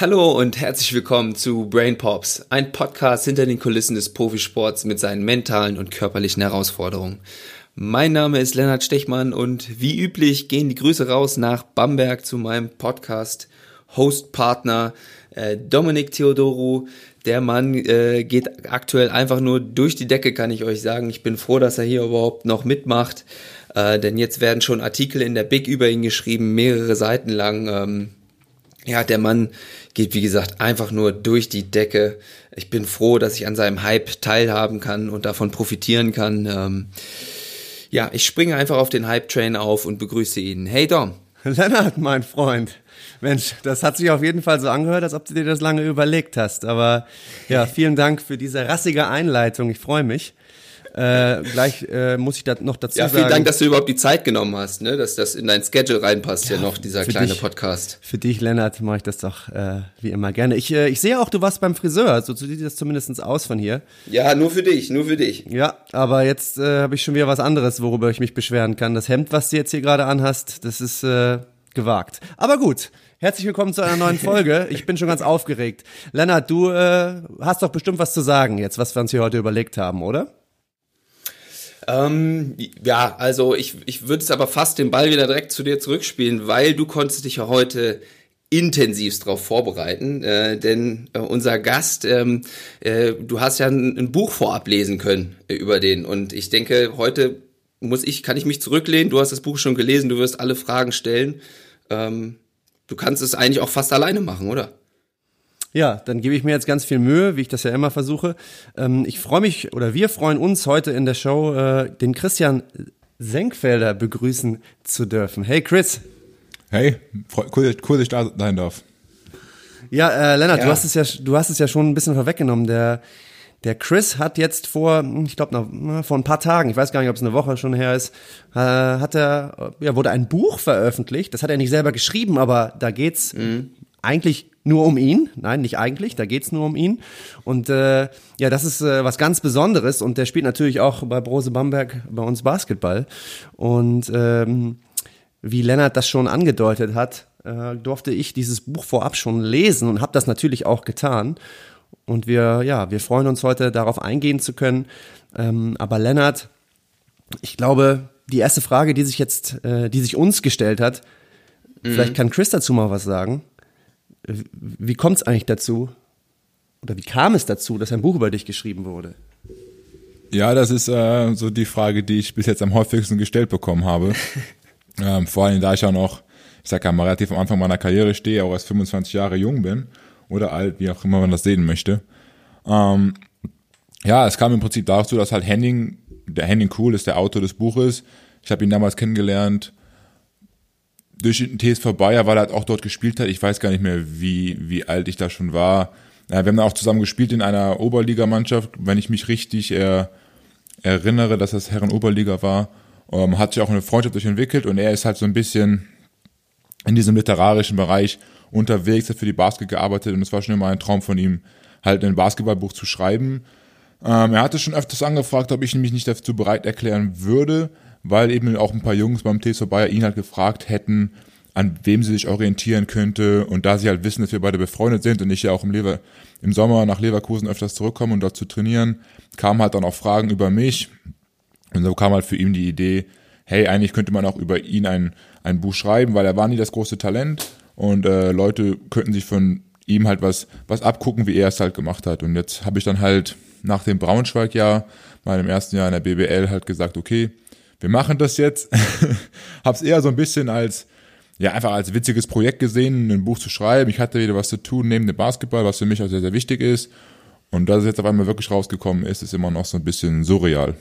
Hallo und herzlich willkommen zu Brain Pops, ein Podcast hinter den Kulissen des Profisports mit seinen mentalen und körperlichen Herausforderungen. Mein Name ist Lennart Stechmann und wie üblich gehen die Grüße raus nach Bamberg zu meinem Podcast Hostpartner äh, Dominik Theodoru. Der Mann äh, geht aktuell einfach nur durch die Decke, kann ich euch sagen. Ich bin froh, dass er hier überhaupt noch mitmacht, äh, denn jetzt werden schon Artikel in der Big über ihn geschrieben, mehrere Seiten lang. Ähm, ja, der Mann geht, wie gesagt, einfach nur durch die Decke. Ich bin froh, dass ich an seinem Hype teilhaben kann und davon profitieren kann. Ähm, ja, ich springe einfach auf den Hype-Train auf und begrüße ihn. Hey Dom. Lennart, mein Freund. Mensch, das hat sich auf jeden Fall so angehört, als ob du dir das lange überlegt hast. Aber ja, vielen Dank für diese rassige Einleitung. Ich freue mich. Äh, gleich äh, muss ich da noch dazu sagen. Ja, vielen sagen, Dank, dass du überhaupt die Zeit genommen hast, ne? dass das in dein Schedule reinpasst, ja, ja noch, dieser kleine dich, Podcast. Für dich, Lennart, mache ich das doch äh, wie immer gerne. Ich, äh, ich sehe auch, du warst beim Friseur, so sieht das zumindest aus von hier. Ja, nur für dich, nur für dich. Ja, aber jetzt äh, habe ich schon wieder was anderes, worüber ich mich beschweren kann. Das Hemd, was du jetzt hier gerade anhast, das ist äh, gewagt. Aber gut, Herzlich willkommen zu einer neuen Folge. Ich bin schon ganz aufgeregt. Lennart, du äh, hast doch bestimmt was zu sagen jetzt, was wir uns hier heute überlegt haben, oder? Ähm, ja, also ich, ich würde es aber fast den Ball wieder direkt zu dir zurückspielen, weil du konntest dich ja heute intensivst darauf vorbereiten, äh, denn äh, unser Gast, ähm, äh, du hast ja ein, ein Buch vorab lesen können äh, über den und ich denke, heute muss ich, kann ich mich zurücklehnen, du hast das Buch schon gelesen, du wirst alle Fragen stellen. Ähm, du kannst es eigentlich auch fast alleine machen, oder? Ja, dann gebe ich mir jetzt ganz viel Mühe, wie ich das ja immer versuche. Ähm, ich freue mich oder wir freuen uns heute in der Show, äh, den Christian Senkfelder begrüßen zu dürfen. Hey Chris. Hey, cool, cool dass ich da sein darf. Ja, äh, Lennart, ja. du hast es ja, du hast es ja schon ein bisschen vorweggenommen. Der der Chris hat jetzt vor, ich glaube, vor ein paar Tagen, ich weiß gar nicht, ob es eine Woche schon her ist, äh, hat er, ja, wurde ein Buch veröffentlicht. Das hat er nicht selber geschrieben, aber da geht's mhm. Eigentlich nur um ihn. Nein, nicht eigentlich, da geht's nur um ihn. Und äh, ja, das ist äh, was ganz Besonderes. Und der spielt natürlich auch bei Brose Bamberg bei uns Basketball. Und ähm, wie Lennart das schon angedeutet hat, äh, durfte ich dieses Buch vorab schon lesen und habe das natürlich auch getan. Und wir, ja, wir freuen uns heute darauf eingehen zu können. Ähm, aber Lennart, ich glaube, die erste Frage, die sich jetzt, äh, die sich uns gestellt hat, mhm. vielleicht kann Chris dazu mal was sagen. Wie kommt es eigentlich dazu? Oder wie kam es dazu, dass ein Buch über dich geschrieben wurde? Ja, das ist äh, so die Frage, die ich bis jetzt am häufigsten gestellt bekommen habe. ähm, vor allem, da ich ja noch, ich sag ja mal, relativ am Anfang meiner Karriere stehe, auch erst 25 Jahre jung bin oder alt, wie auch immer man das sehen möchte. Ähm, ja, es kam im Prinzip dazu, dass halt Henning, der Henning Cool ist der Autor des Buches. Ich habe ihn damals kennengelernt durch den TSV Bayer, weil er halt auch dort gespielt hat. Ich weiß gar nicht mehr, wie, wie alt ich da schon war. Wir haben auch zusammen gespielt in einer Oberligamannschaft, wenn ich mich richtig äh, erinnere, dass das Herren-Oberliga war. Ähm, hat sich auch eine Freundschaft durch entwickelt und er ist halt so ein bisschen in diesem literarischen Bereich unterwegs, hat für die Basket gearbeitet und es war schon immer ein Traum von ihm, halt ein Basketballbuch zu schreiben. Ähm, er hatte schon öfters angefragt, ob ich mich nicht dazu bereit erklären würde, weil eben auch ein paar Jungs beim TSV Bayer ihn halt gefragt hätten, an wem sie sich orientieren könnte. Und da sie halt wissen, dass wir beide befreundet sind und ich ja auch im, Lever im Sommer nach Leverkusen öfters zurückkomme und dort zu trainieren, kamen halt dann auch Fragen über mich. Und so kam halt für ihn die Idee, hey, eigentlich könnte man auch über ihn ein, ein Buch schreiben, weil er war nie das große Talent. Und äh, Leute könnten sich von ihm halt was, was abgucken, wie er es halt gemacht hat. Und jetzt habe ich dann halt nach dem Braunschweig-Jahr, meinem ersten Jahr in der BBL, halt gesagt, okay, wir machen das jetzt. Hab's eher so ein bisschen als, ja, einfach als witziges Projekt gesehen, ein Buch zu schreiben. Ich hatte wieder was zu tun neben dem Basketball, was für mich auch sehr, sehr wichtig ist. Und dass es jetzt auf einmal wirklich rausgekommen ist, ist immer noch so ein bisschen surreal.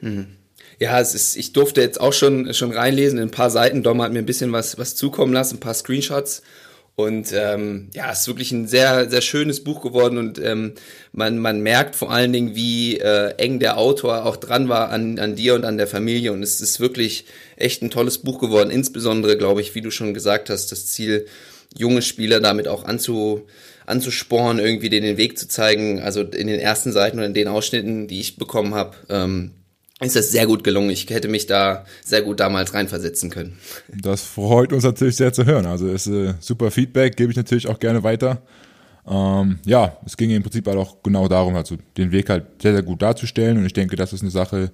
Hm. Ja, es ist, ich durfte jetzt auch schon, schon reinlesen in ein paar Seiten. Dom hat mir ein bisschen was, was zukommen lassen, ein paar Screenshots. Und ähm, ja, es ist wirklich ein sehr, sehr schönes Buch geworden und ähm, man, man merkt vor allen Dingen, wie äh, eng der Autor auch dran war an, an dir und an der Familie. Und es ist wirklich echt ein tolles Buch geworden. Insbesondere, glaube ich, wie du schon gesagt hast, das Ziel, junge Spieler damit auch anzu, anzusporen, irgendwie denen den Weg zu zeigen. Also in den ersten Seiten oder in den Ausschnitten, die ich bekommen habe, ähm, ist es sehr gut gelungen. Ich hätte mich da sehr gut damals reinversetzen können. Das freut uns natürlich sehr zu hören. Also ist äh, super Feedback, gebe ich natürlich auch gerne weiter. Ähm, ja, es ging im Prinzip halt auch genau darum, also den Weg halt sehr, sehr gut darzustellen. Und ich denke, das ist eine Sache,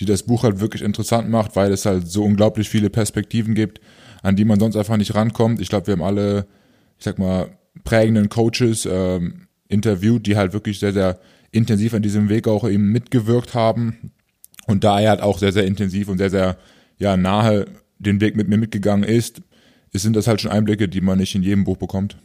die das Buch halt wirklich interessant macht, weil es halt so unglaublich viele Perspektiven gibt, an die man sonst einfach nicht rankommt. Ich glaube, wir haben alle, ich sag mal, prägenden Coaches ähm, interviewt, die halt wirklich sehr, sehr intensiv an diesem Weg auch eben mitgewirkt haben. Und da er halt auch sehr, sehr intensiv und sehr, sehr ja, nahe den Weg mit mir mitgegangen ist, sind das halt schon Einblicke, die man nicht in jedem Buch bekommt.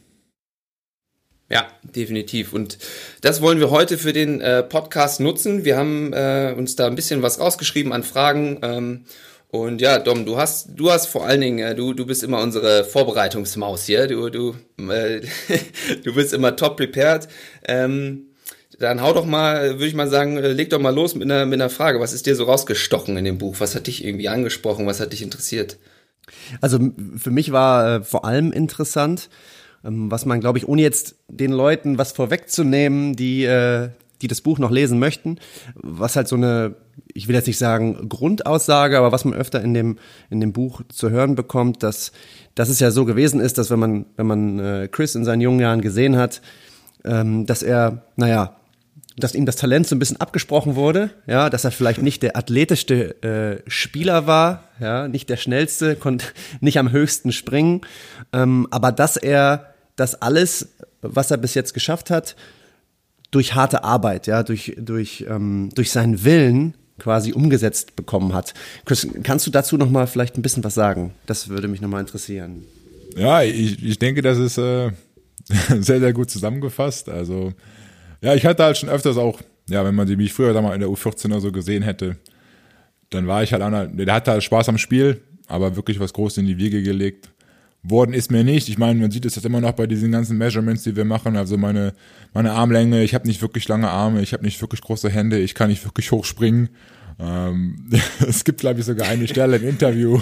Ja, definitiv. Und das wollen wir heute für den äh, Podcast nutzen. Wir haben äh, uns da ein bisschen was rausgeschrieben an Fragen. Ähm, und ja, Dom, du hast, du hast vor allen Dingen, äh, du, du bist immer unsere Vorbereitungsmaus hier. Du, du, äh, du bist immer top prepared. Ähm, dann hau doch mal, würde ich mal sagen, äh, leg doch mal los mit einer, mit einer Frage. Was ist dir so rausgestochen in dem Buch? Was hat dich irgendwie angesprochen? Was hat dich interessiert? Also für mich war äh, vor allem interessant, ähm, was man, glaube ich, ohne jetzt den Leuten was vorwegzunehmen, die, äh, die das Buch noch lesen möchten, was halt so eine, ich will jetzt nicht sagen Grundaussage, aber was man öfter in dem, in dem Buch zu hören bekommt, dass, dass es ja so gewesen ist, dass wenn man, wenn man äh, Chris in seinen jungen Jahren gesehen hat, ähm, dass er, naja, dass ihm das Talent so ein bisschen abgesprochen wurde, ja, dass er vielleicht nicht der athletischste äh, Spieler war, ja, nicht der schnellste, konnte nicht am höchsten springen, ähm, aber dass er das alles, was er bis jetzt geschafft hat, durch harte Arbeit, ja, durch, durch, ähm, durch seinen Willen quasi umgesetzt bekommen hat. Chris, kannst du dazu noch mal vielleicht ein bisschen was sagen? Das würde mich noch mal interessieren. Ja, ich, ich denke, das ist äh, sehr, sehr gut zusammengefasst. Also, ja, ich hatte halt schon öfters auch, ja, wenn man die, wie ich früher da mal in der U14 oder so gesehen hätte, dann war ich halt einer, der hatte halt Spaß am Spiel, aber wirklich was Großes in die Wiege gelegt worden ist mir nicht. Ich meine, man sieht es jetzt immer noch bei diesen ganzen Measurements, die wir machen. Also meine, meine Armlänge, ich habe nicht wirklich lange Arme, ich habe nicht wirklich große Hände, ich kann nicht wirklich hoch springen. Ähm, es gibt, glaube ich, sogar eine Stelle im Interview,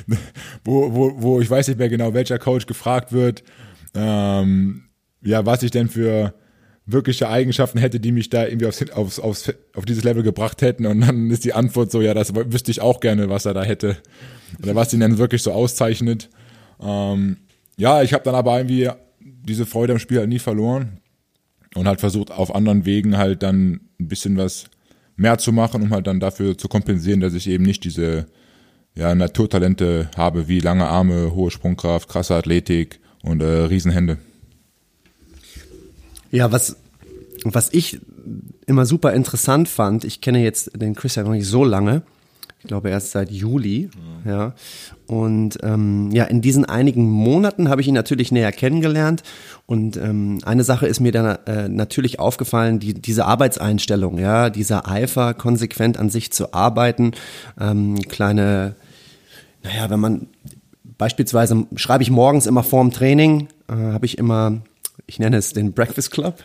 wo, wo, wo ich weiß nicht mehr genau, welcher Coach gefragt wird, ähm, ja, was ich denn für wirkliche Eigenschaften hätte, die mich da irgendwie aufs, aufs, aufs, auf dieses Level gebracht hätten. Und dann ist die Antwort so, ja, das wüsste ich auch gerne, was er da hätte. Oder was ihn dann wirklich so auszeichnet. Ähm, ja, ich habe dann aber irgendwie diese Freude am Spiel halt nie verloren und halt versucht auf anderen Wegen halt dann ein bisschen was mehr zu machen, um halt dann dafür zu kompensieren, dass ich eben nicht diese ja, Naturtalente habe wie lange Arme, hohe Sprungkraft, krasse Athletik und äh, Riesenhände. Ja, was, was ich immer super interessant fand, ich kenne jetzt den Chris ja noch nicht so lange, ich glaube erst seit Juli, ja. ja. Und ähm, ja, in diesen einigen Monaten habe ich ihn natürlich näher kennengelernt. Und ähm, eine Sache ist mir dann äh, natürlich aufgefallen, die, diese Arbeitseinstellung, ja, dieser Eifer, konsequent an sich zu arbeiten, ähm, kleine, naja, wenn man beispielsweise schreibe ich morgens immer vorm Training, äh, habe ich immer, ich nenne es den Breakfast Club,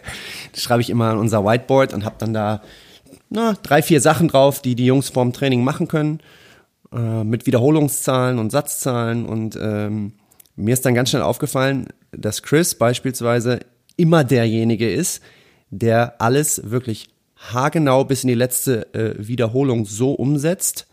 das schreibe ich immer an unser Whiteboard und habe dann da na, drei, vier Sachen drauf, die die Jungs vorm Training machen können, äh, mit Wiederholungszahlen und Satzzahlen. Und ähm, mir ist dann ganz schnell aufgefallen, dass Chris beispielsweise immer derjenige ist, der alles wirklich haargenau bis in die letzte äh, Wiederholung so umsetzt,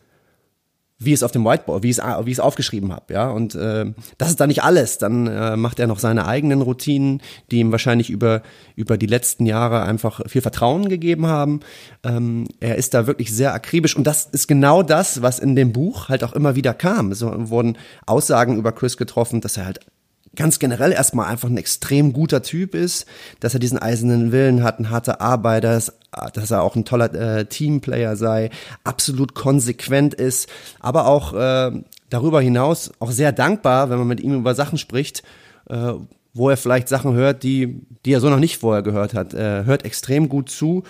wie es auf dem Whiteboard, wie es, wie es aufgeschrieben habe, ja. Und äh, das ist dann nicht alles. Dann äh, macht er noch seine eigenen Routinen, die ihm wahrscheinlich über über die letzten Jahre einfach viel Vertrauen gegeben haben. Ähm, er ist da wirklich sehr akribisch und das ist genau das, was in dem Buch halt auch immer wieder kam. Es wurden Aussagen über Chris getroffen, dass er halt ganz generell erstmal einfach ein extrem guter Typ ist, dass er diesen eisernen Willen hat, ein harter Arbeiter ist, dass er auch ein toller äh, Teamplayer sei, absolut konsequent ist, aber auch äh, darüber hinaus auch sehr dankbar, wenn man mit ihm über Sachen spricht, äh, wo er vielleicht Sachen hört, die, die er so noch nicht vorher gehört hat. Er hört extrem gut zu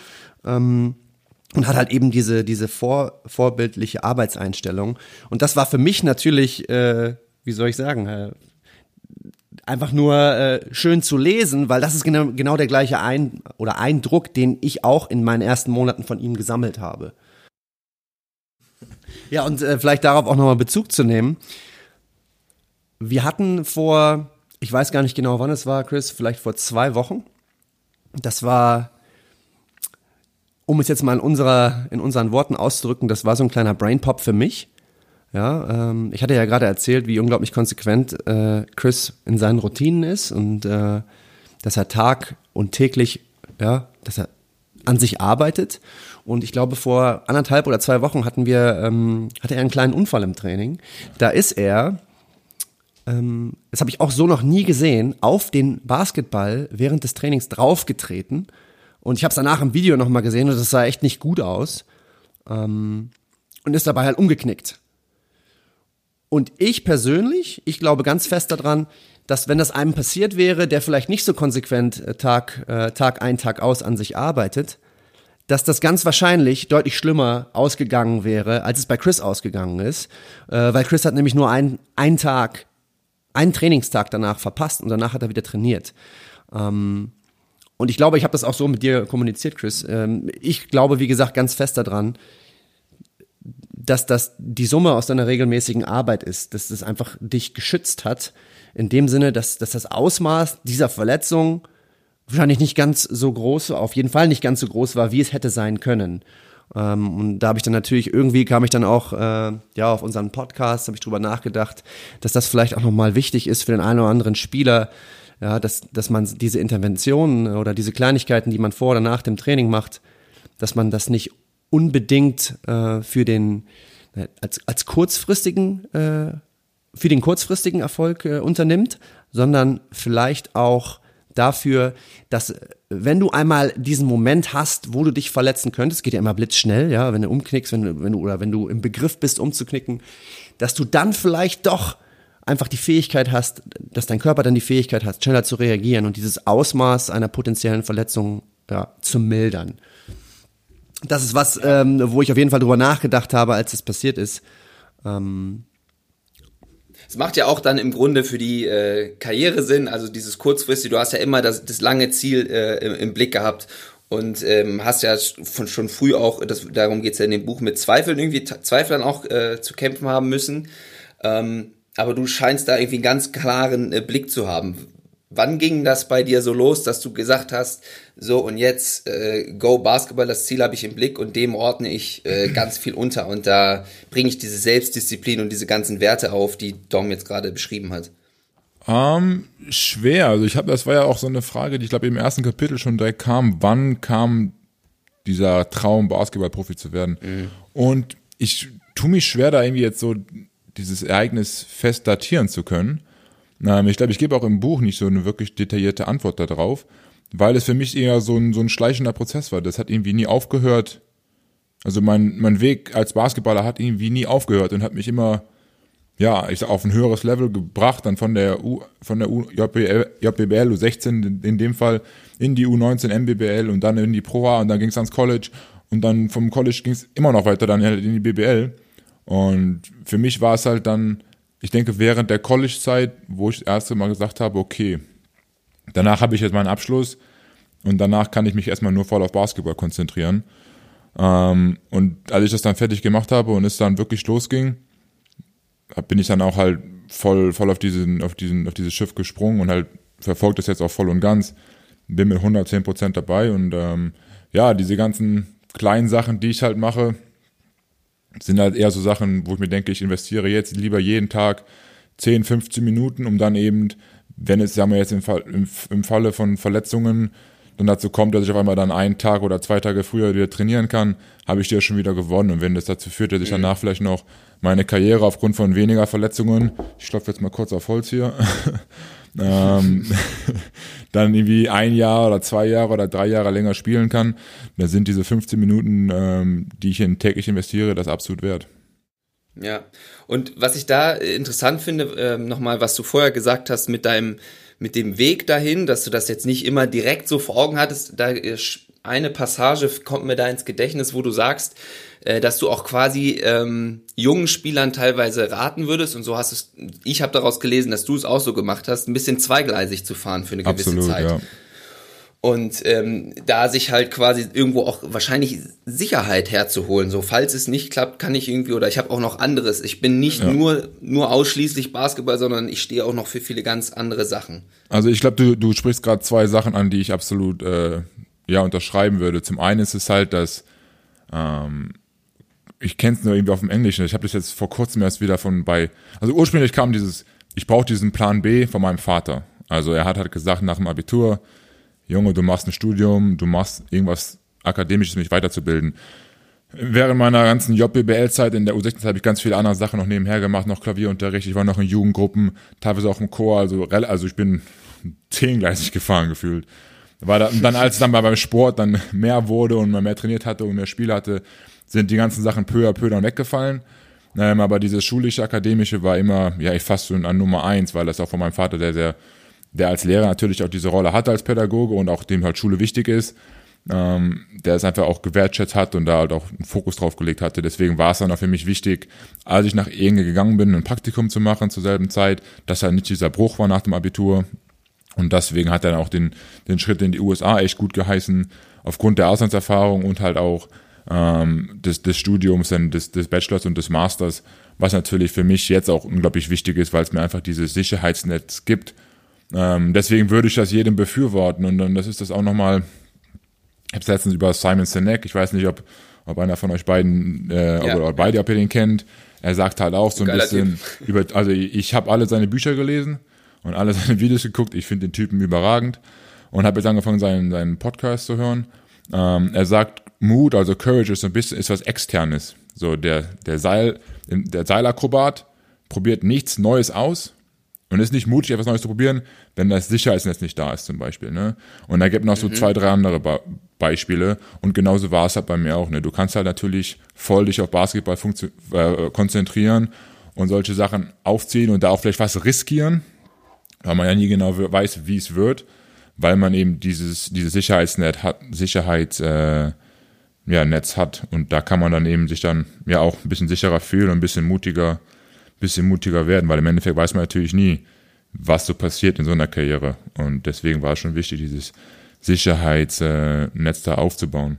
ähm, und hat halt eben diese, diese vor, vorbildliche Arbeitseinstellung. Und das war für mich natürlich, äh, wie soll ich sagen, einfach nur äh, schön zu lesen, weil das ist genau, genau der gleiche Ein oder Eindruck, den ich auch in meinen ersten Monaten von ihm gesammelt habe. Ja, und äh, vielleicht darauf auch nochmal Bezug zu nehmen. Wir hatten vor, ich weiß gar nicht genau, wann es war, Chris, vielleicht vor zwei Wochen. Das war um es jetzt mal in, unserer, in unseren Worten auszudrücken, das war so ein kleiner Brainpop für mich. Ja, ähm, ich hatte ja gerade erzählt, wie unglaublich konsequent äh, Chris in seinen Routinen ist und äh, dass er Tag und täglich, ja, dass er an sich arbeitet. Und ich glaube, vor anderthalb oder zwei Wochen hatten wir, ähm, hatte er einen kleinen Unfall im Training. Da ist er, ähm, das habe ich auch so noch nie gesehen, auf den Basketball während des Trainings draufgetreten. Und ich habe es danach im Video nochmal gesehen und das sah echt nicht gut aus. Ähm, und ist dabei halt umgeknickt. Und ich persönlich, ich glaube ganz fest daran, dass wenn das einem passiert wäre, der vielleicht nicht so konsequent äh, Tag, äh, Tag ein, Tag aus an sich arbeitet, dass das ganz wahrscheinlich deutlich schlimmer ausgegangen wäre, als es bei Chris ausgegangen ist. Äh, weil Chris hat nämlich nur ein, einen Tag, einen Trainingstag danach verpasst und danach hat er wieder trainiert. Ähm, und ich glaube, ich habe das auch so mit dir kommuniziert, Chris. Ähm, ich glaube, wie gesagt, ganz fest daran, dass das die Summe aus deiner regelmäßigen Arbeit ist, dass das einfach dich geschützt hat, in dem Sinne, dass, dass das Ausmaß dieser Verletzung wahrscheinlich nicht ganz so groß, auf jeden Fall nicht ganz so groß war, wie es hätte sein können. Ähm, und da habe ich dann natürlich irgendwie kam ich dann auch äh, ja auf unseren Podcast habe ich drüber nachgedacht, dass das vielleicht auch nochmal wichtig ist für den einen oder anderen Spieler, ja, dass dass man diese Interventionen oder diese Kleinigkeiten, die man vor oder nach dem Training macht, dass man das nicht unbedingt äh, für den äh, als, als kurzfristigen äh, für den kurzfristigen Erfolg äh, unternimmt, sondern vielleicht auch dafür, dass äh, wenn du einmal diesen Moment hast, wo du dich verletzen könntest, geht ja immer blitzschnell, ja, wenn du umknickst, wenn du, wenn du oder wenn du im Begriff bist umzuknicken, dass du dann vielleicht doch einfach die Fähigkeit hast, dass dein Körper dann die Fähigkeit hat, schneller zu reagieren und dieses Ausmaß einer potenziellen Verletzung ja, zu mildern das ist was, ähm, wo ich auf jeden Fall drüber nachgedacht habe, als es passiert ist. Ähm, es macht ja auch dann im Grunde für die äh, Karriere Sinn, also dieses kurzfristige, du hast ja immer das, das lange Ziel äh, im, im Blick gehabt und ähm, hast ja von, schon früh auch, das, darum geht's ja in dem Buch, mit Zweifeln irgendwie, Zweifeln auch äh, zu kämpfen haben müssen. Ähm, aber du scheinst da irgendwie einen ganz klaren äh, Blick zu haben. Wann ging das bei dir so los, dass du gesagt hast, so und jetzt äh, Go Basketball, das Ziel habe ich im Blick und dem ordne ich äh, ganz viel unter und da bringe ich diese Selbstdisziplin und diese ganzen Werte auf, die Dom jetzt gerade beschrieben hat? Ähm, schwer. Also ich habe, das war ja auch so eine Frage, die ich glaube im ersten Kapitel schon direkt kam. Wann kam dieser Traum, Basketballprofi zu werden? Mhm. Und ich tue mich schwer, da irgendwie jetzt so dieses Ereignis fest datieren zu können. Ähm, ich glaube, ich gebe auch im Buch nicht so eine wirklich detaillierte Antwort darauf, weil es für mich eher so ein, so ein schleichender Prozess war. Das hat irgendwie nie aufgehört. Also mein, mein Weg als Basketballer hat irgendwie nie aufgehört und hat mich immer, ja, ich sag, auf ein höheres Level gebracht, dann von der U, von der U, JBL, JBL U16 in dem Fall in die U19 MBBL und dann in die Pro A und dann ging es ans College und dann vom College ging es immer noch weiter dann in die BBL. Und für mich war es halt dann, ich denke, während der College-Zeit, wo ich das erste Mal gesagt habe, okay, danach habe ich jetzt meinen Abschluss und danach kann ich mich erstmal nur voll auf Basketball konzentrieren. Ähm, und als ich das dann fertig gemacht habe und es dann wirklich losging, bin ich dann auch halt voll, voll auf diesen, auf diesen, auf dieses Schiff gesprungen und halt verfolgt das jetzt auch voll und ganz. Bin mit 110 Prozent dabei und ähm, ja, diese ganzen kleinen Sachen, die ich halt mache, sind halt eher so Sachen, wo ich mir denke, ich investiere jetzt lieber jeden Tag 10, 15 Minuten, um dann eben, wenn es, sagen wir jetzt im, Fall, im, im Falle von Verletzungen dann dazu kommt, dass ich auf einmal dann einen Tag oder zwei Tage früher wieder trainieren kann, habe ich dir schon wieder gewonnen. Und wenn das dazu führt, dass ich danach vielleicht noch meine Karriere aufgrund von weniger Verletzungen, ich klopfe jetzt mal kurz auf Holz hier, ähm, dann irgendwie ein Jahr oder zwei Jahre oder drei Jahre länger spielen kann, dann sind diese 15 Minuten, ähm, die ich in täglich investiere, das absolut wert. Ja, und was ich da interessant finde, ähm, nochmal, was du vorher gesagt hast mit deinem, mit dem Weg dahin, dass du das jetzt nicht immer direkt so vor Augen hattest, da eine Passage kommt mir da ins Gedächtnis, wo du sagst, äh, dass du auch quasi ähm, jungen Spielern teilweise raten würdest und so hast es, ich habe daraus gelesen, dass du es auch so gemacht hast, ein bisschen zweigleisig zu fahren für eine gewisse Absolut, Zeit. Ja. Und ähm, da sich halt quasi irgendwo auch wahrscheinlich Sicherheit herzuholen. So, falls es nicht klappt, kann ich irgendwie, oder ich habe auch noch anderes. Ich bin nicht Ja. nur, nur ausschließlich Basketball, sondern ich stehe auch noch für viele ganz andere Sachen. Also ich glaube, du, du sprichst gerade zwei Sachen an, die ich absolut äh, ja unterschreiben würde. Zum einen ist es halt, dass ähm, ich kenne es nur irgendwie auf dem Englischen. Ich habe das jetzt vor kurzem erst wieder von bei. Also ursprünglich kam dieses, ich brauche diesen Plan B von meinem Vater. Also er hat halt gesagt nach dem Abitur, Junge, du machst ein Studium, du machst irgendwas akademisches, mich weiterzubilden. Während meiner ganzen JBL-Zeit in der U16 habe ich ganz viele andere Sachen noch nebenher gemacht, noch Klavierunterricht, ich war noch in Jugendgruppen, teilweise auch im Chor, also, also ich bin zehngleisig gefahren gefühlt. War da, dann, als es dann beim Sport dann mehr wurde und man mehr trainiert hatte und mehr Spiele hatte, sind die ganzen Sachen peu à peu dann weggefallen. Ähm, aber dieses schulische, akademische war immer, ja, ich fast so an Nummer eins, weil das auch von meinem Vater, der sehr, der als Lehrer natürlich auch diese Rolle hatte als Pädagoge und auch dem halt Schule wichtig ist, ähm, der es einfach auch gewertschätzt hat und da halt auch einen Fokus drauf gelegt hatte. Deswegen war es dann auch für mich wichtig, als ich nach Enge gegangen bin, ein Praktikum zu machen zur selben Zeit, dass halt nicht dieser Bruch war nach dem Abitur. Und deswegen hat er dann auch den, den Schritt in die USA echt gut geheißen, aufgrund der Auslandserfahrung und halt auch ähm, des, des Studiums, des, des Bachelors und des Masters, was natürlich für mich jetzt auch unglaublich wichtig ist, weil es mir einfach dieses Sicherheitsnetz gibt. Ähm, deswegen würde ich das jedem befürworten und dann das ist das auch nochmal, ich habe es letztens über Simon Sinek, ich weiß nicht, ob, ob einer von euch beiden äh, ja. oder beide, ob ihr den kennt, er sagt halt auch so ein Geiler bisschen typ. über, also ich habe alle seine Bücher gelesen und alle seine Videos geguckt, ich finde den Typen überragend und habe jetzt angefangen, seinen, seinen Podcast zu hören. Ähm, er sagt, Mut, also Courage ist so ein bisschen, ist was externes. So, der, der Seil, der Seilakrobat probiert nichts Neues aus und ist nicht mutig, etwas Neues zu probieren, wenn das Sicherheitsnetz nicht da ist, zum Beispiel, ne? Und da gibt noch so mhm. zwei, drei andere Be Beispiele und genauso war es halt bei mir auch, ne? Du kannst halt natürlich voll dich auf Basketball äh, konzentrieren und solche Sachen aufziehen und da auch vielleicht was riskieren, weil man ja nie genau weiß, wie es wird, weil man eben dieses, dieses Sicherheitsnet hat, Sicherheits, äh, ja, Netz hat. Und da kann man dann eben sich dann ja auch ein bisschen sicherer fühlen und ein bisschen mutiger, bisschen mutiger werden, weil im Endeffekt weiß man natürlich nie, was so passiert in so einer Karriere. Und deswegen war es schon wichtig, dieses Sicherheitsnetz da aufzubauen.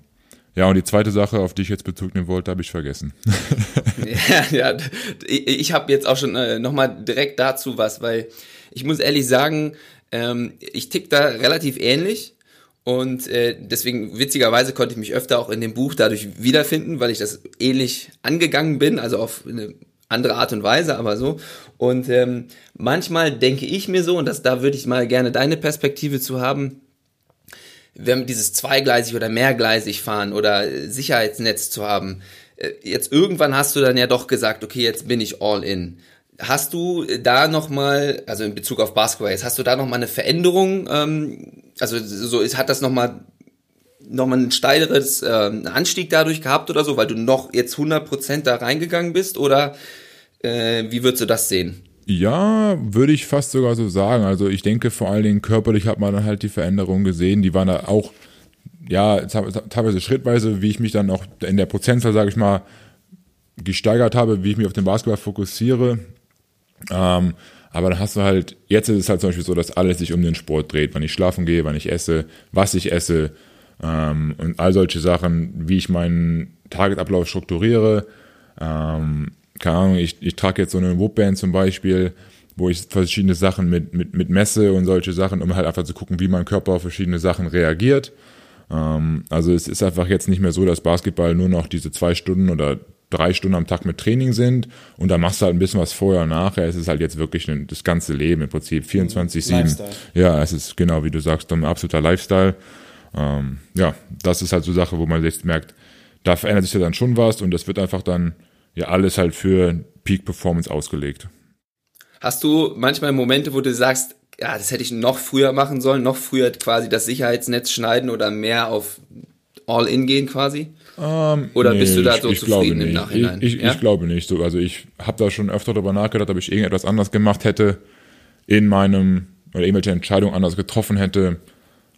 Ja, und die zweite Sache, auf die ich jetzt Bezug nehmen wollte, habe ich vergessen. ja, ja, ich habe jetzt auch schon äh, nochmal direkt dazu was, weil ich muss ehrlich sagen, ähm, ich tick da relativ ähnlich. Und äh, deswegen, witzigerweise, konnte ich mich öfter auch in dem Buch dadurch wiederfinden, weil ich das ähnlich angegangen bin, also auf eine andere Art und Weise, aber so. Und ähm, manchmal denke ich mir so, und das, da würde ich mal gerne deine Perspektive zu haben, wenn dieses zweigleisig oder mehrgleisig fahren oder Sicherheitsnetz zu haben, äh, jetzt irgendwann hast du dann ja doch gesagt, okay, jetzt bin ich all in. Hast du da nochmal, also in Bezug auf Basketball, jetzt hast du da nochmal eine Veränderung, ähm, also so ist, hat das nochmal noch mal ein steileres äh, Anstieg dadurch gehabt oder so, weil du noch jetzt 100% da reingegangen bist oder äh, wie würdest du das sehen? Ja, würde ich fast sogar so sagen. Also ich denke vor allen Dingen körperlich hat man dann halt die Veränderungen gesehen. Die waren da auch, ja, teilweise schrittweise, wie ich mich dann auch in der Prozentzahl, sage ich mal, gesteigert habe, wie ich mich auf den Basketball fokussiere. Ähm, aber dann hast du halt, jetzt ist es halt zum Beispiel so, dass alles sich um den Sport dreht, wann ich schlafen gehe, wann ich esse, was ich esse ähm, und all solche Sachen, wie ich meinen Tagesablauf strukturiere. Ähm, keine Ahnung, ich, ich trage jetzt so eine Whoop-Band zum Beispiel, wo ich verschiedene Sachen mit, mit, mit messe und solche Sachen, um halt einfach zu gucken, wie mein Körper auf verschiedene Sachen reagiert. Ähm, also es ist einfach jetzt nicht mehr so, dass Basketball nur noch diese zwei Stunden oder drei Stunden am Tag mit Training sind und dann machst du halt ein bisschen was vorher und nachher. Es ist halt jetzt wirklich ein, das ganze Leben im Prinzip 24-7. Ja, es ist genau wie du sagst, ein absoluter Lifestyle. Ähm, ja, das ist halt so Sache, wo man jetzt merkt, da verändert sich ja dann schon was und das wird einfach dann ja alles halt für Peak Performance ausgelegt. Hast du manchmal Momente, wo du sagst, ja, das hätte ich noch früher machen sollen, noch früher quasi das Sicherheitsnetz schneiden oder mehr auf All-In gehen quasi? Ähm, Oder nee, bist du da so ich, ich zufrieden im Nachhinein? Ich, ich, ja? ich, glaube nicht. So, also ich habe da schon öfter darüber nachgedacht, ob ich irgendetwas anders gemacht hätte in meinem oder irgendwelche Entscheidungen anders getroffen hätte.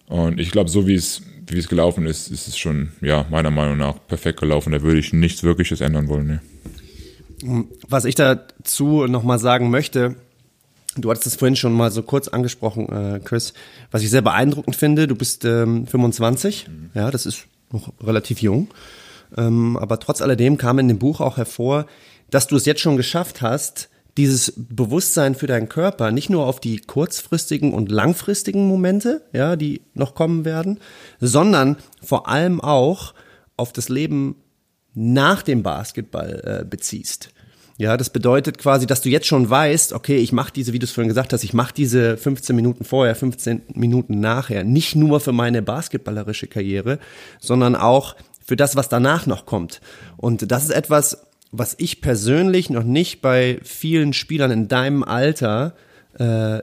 Und ich glaube, so wie es wie es gelaufen ist, ist es schon ja meiner Meinung nach perfekt gelaufen. Da würde ich nichts Wirkliches ändern wollen. Nee. Was ich dazu nochmal sagen möchte, Du hattest es vorhin schon mal so kurz angesprochen, äh, Chris. Was ich sehr beeindruckend finde, du bist ähm, 25, mhm. ja, das ist noch relativ jung. Ähm, aber trotz alledem kam in dem Buch auch hervor, dass du es jetzt schon geschafft hast, dieses Bewusstsein für deinen Körper nicht nur auf die kurzfristigen und langfristigen Momente, ja, die noch kommen werden, sondern vor allem auch auf das Leben nach dem Basketball äh, beziehst. Ja, das bedeutet quasi, dass du jetzt schon weißt, okay, ich mache diese, wie du es vorhin gesagt hast, ich mache diese 15 Minuten vorher, 15 Minuten nachher, nicht nur für meine basketballerische Karriere, sondern auch für das, was danach noch kommt. Und das ist etwas, was ich persönlich noch nicht bei vielen Spielern in deinem Alter äh,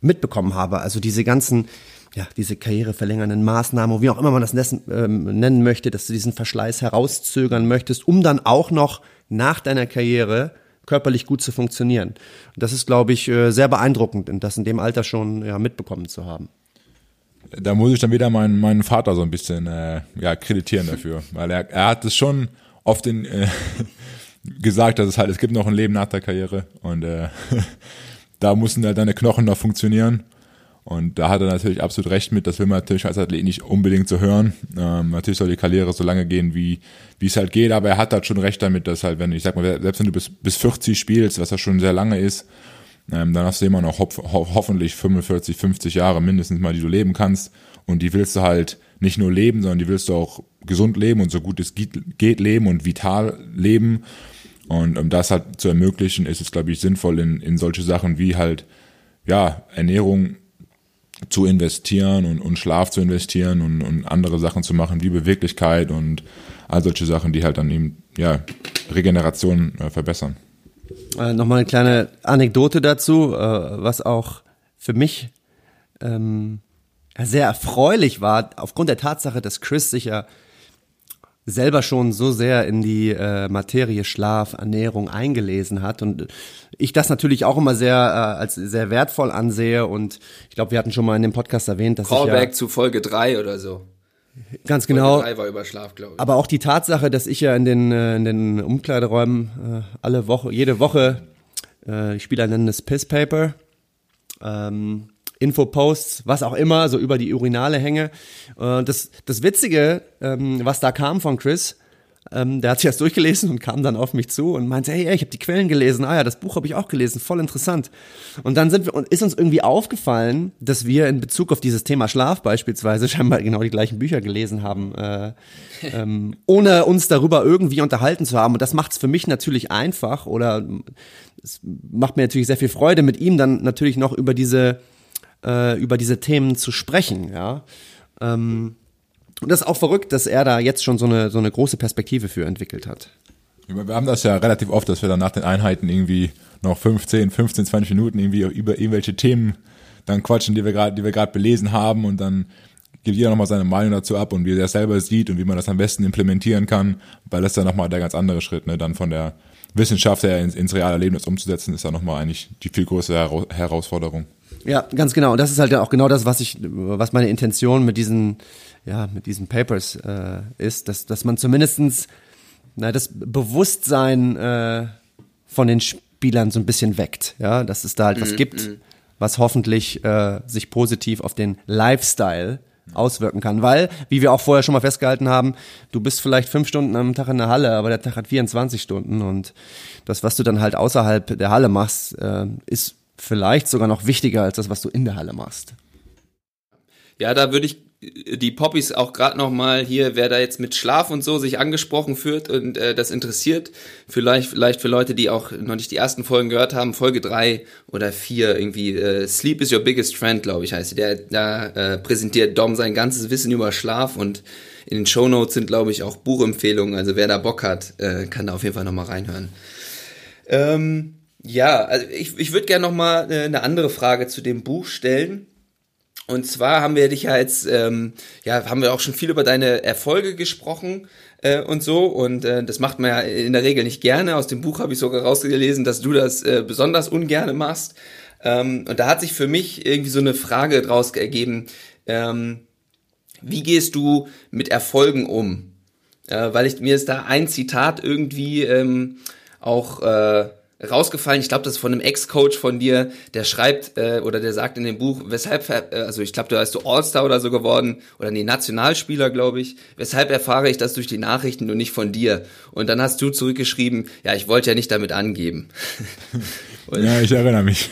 mitbekommen habe. Also diese ganzen, ja, diese karriereverlängernden Maßnahmen, wie auch immer man das ähm, nennen möchte, dass du diesen Verschleiß herauszögern möchtest, um dann auch noch nach deiner Karriere körperlich gut zu funktionieren. Und das ist, glaube ich, äh, sehr beeindruckend, das in dem Alter schon ja, mitbekommen zu haben. Da muss ich dann wieder meinen, meinen Vater so ein bisschen äh, ja, kreditieren dafür, weil er, er hat es schon oft in, äh, gesagt, dass es halt, es gibt noch ein Leben nach der Karriere und äh, da müssen halt deine Knochen noch funktionieren. Und da hat er natürlich absolut recht mit, das will man natürlich als Athlet nicht unbedingt so hören. Ähm, natürlich soll die Karriere so lange gehen, wie wie es halt geht, aber er hat halt schon recht damit, dass halt, wenn ich sag mal, selbst wenn du bis, bis 40 spielst, was ja schon sehr lange ist, ähm, dann hast du immer noch ho ho hoffentlich 45, 50 Jahre mindestens mal, die du leben kannst. Und die willst du halt nicht nur leben, sondern die willst du auch gesund leben und so gut es geht, geht leben und vital leben. Und um das halt zu ermöglichen, ist es, glaube ich, sinnvoll, in, in solche Sachen wie halt, ja, Ernährung zu investieren und, und Schlaf zu investieren und, und andere Sachen zu machen, wie Beweglichkeit und all solche Sachen, die halt dann eben ja, Regeneration äh, verbessern. Äh, Nochmal eine kleine Anekdote dazu, äh, was auch für mich ähm, sehr erfreulich war, aufgrund der Tatsache, dass Chris sich ja selber schon so sehr in die äh, Materie Schlaf, Ernährung eingelesen hat und ich das natürlich auch immer sehr äh, als sehr wertvoll ansehe und ich glaube, wir hatten schon mal in dem Podcast erwähnt, dass Callback ich ja, zu Folge 3 oder so. Ganz genau. Folge 3 war über Schlaf, glaube ich. Aber auch die Tatsache, dass ich ja in den äh, in den Umkleideräumen äh, alle Woche jede Woche äh, ich spiele ein Piss Paper ähm, Infoposts, was auch immer, so über die Urinale hänge. Äh, das, das Witzige, ähm, was da kam von Chris, ähm, der hat sich das durchgelesen und kam dann auf mich zu und meinte, hey, hey ich habe die Quellen gelesen, ah ja, das Buch habe ich auch gelesen, voll interessant. Und dann sind wir und ist uns irgendwie aufgefallen, dass wir in Bezug auf dieses Thema Schlaf beispielsweise scheinbar genau die gleichen Bücher gelesen haben, äh, ähm, ohne uns darüber irgendwie unterhalten zu haben. Und das macht es für mich natürlich einfach oder es macht mir natürlich sehr viel Freude, mit ihm dann natürlich noch über diese äh, über diese Themen zu sprechen, ja. Ähm, und das ist auch verrückt, dass er da jetzt schon so eine, so eine große Perspektive für entwickelt hat. Wir haben das ja relativ oft, dass wir dann nach den Einheiten irgendwie noch 15, 15, 20 Minuten irgendwie über irgendwelche Themen dann quatschen, die wir gerade, die wir gerade belesen haben und dann gibt jeder nochmal seine Meinung dazu ab und wie er selber sieht und wie man das am besten implementieren kann, weil das ist ja nochmal der ganz andere Schritt, ne, dann von der Wissenschaft her ins, ins reale Leben das umzusetzen, ist ja nochmal eigentlich die viel größere Herausforderung. Ja, ganz genau. Und das ist halt auch genau das, was ich, was meine Intention mit diesen, ja, mit diesen Papers äh, ist, dass, dass man zumindestens na, das Bewusstsein äh, von den Spielern so ein bisschen weckt, ja, dass es da halt was mhm, gibt, mhm. was hoffentlich äh, sich positiv auf den Lifestyle auswirken kann. Weil, wie wir auch vorher schon mal festgehalten haben, du bist vielleicht fünf Stunden am Tag in der Halle, aber der Tag hat 24 Stunden und das, was du dann halt außerhalb der Halle machst, äh, ist vielleicht sogar noch wichtiger als das, was du in der Halle machst. Ja, da würde ich die Poppies auch gerade noch mal hier, wer da jetzt mit Schlaf und so sich angesprochen fühlt und äh, das interessiert, vielleicht vielleicht für Leute, die auch noch nicht die ersten Folgen gehört haben, Folge drei oder vier irgendwie äh, Sleep is your biggest friend, glaube ich, heißt sie. Der da äh, präsentiert Dom sein ganzes Wissen über Schlaf und in den Show Notes sind glaube ich auch Buchempfehlungen, also wer da Bock hat, äh, kann da auf jeden Fall noch mal reinhören. Ähm, ja, also ich, ich würde gerne noch mal äh, eine andere Frage zu dem Buch stellen. Und zwar haben wir dich ja jetzt, ähm, ja, haben wir auch schon viel über deine Erfolge gesprochen äh, und so. Und äh, das macht man ja in der Regel nicht gerne. Aus dem Buch habe ich sogar rausgelesen, dass du das äh, besonders ungerne machst. Ähm, und da hat sich für mich irgendwie so eine Frage draus ergeben. Ähm, wie gehst du mit Erfolgen um? Äh, weil ich mir ist da ein Zitat irgendwie ähm, auch äh, rausgefallen. Ich glaube, das ist von einem Ex-Coach von dir, der schreibt äh, oder der sagt in dem Buch, weshalb, äh, also ich glaube, da bist du All-Star oder so geworden oder nee, Nationalspieler, glaube ich. Weshalb erfahre ich das durch die Nachrichten und nicht von dir? Und dann hast du zurückgeschrieben, ja, ich wollte ja nicht damit angeben. ja, ich erinnere mich.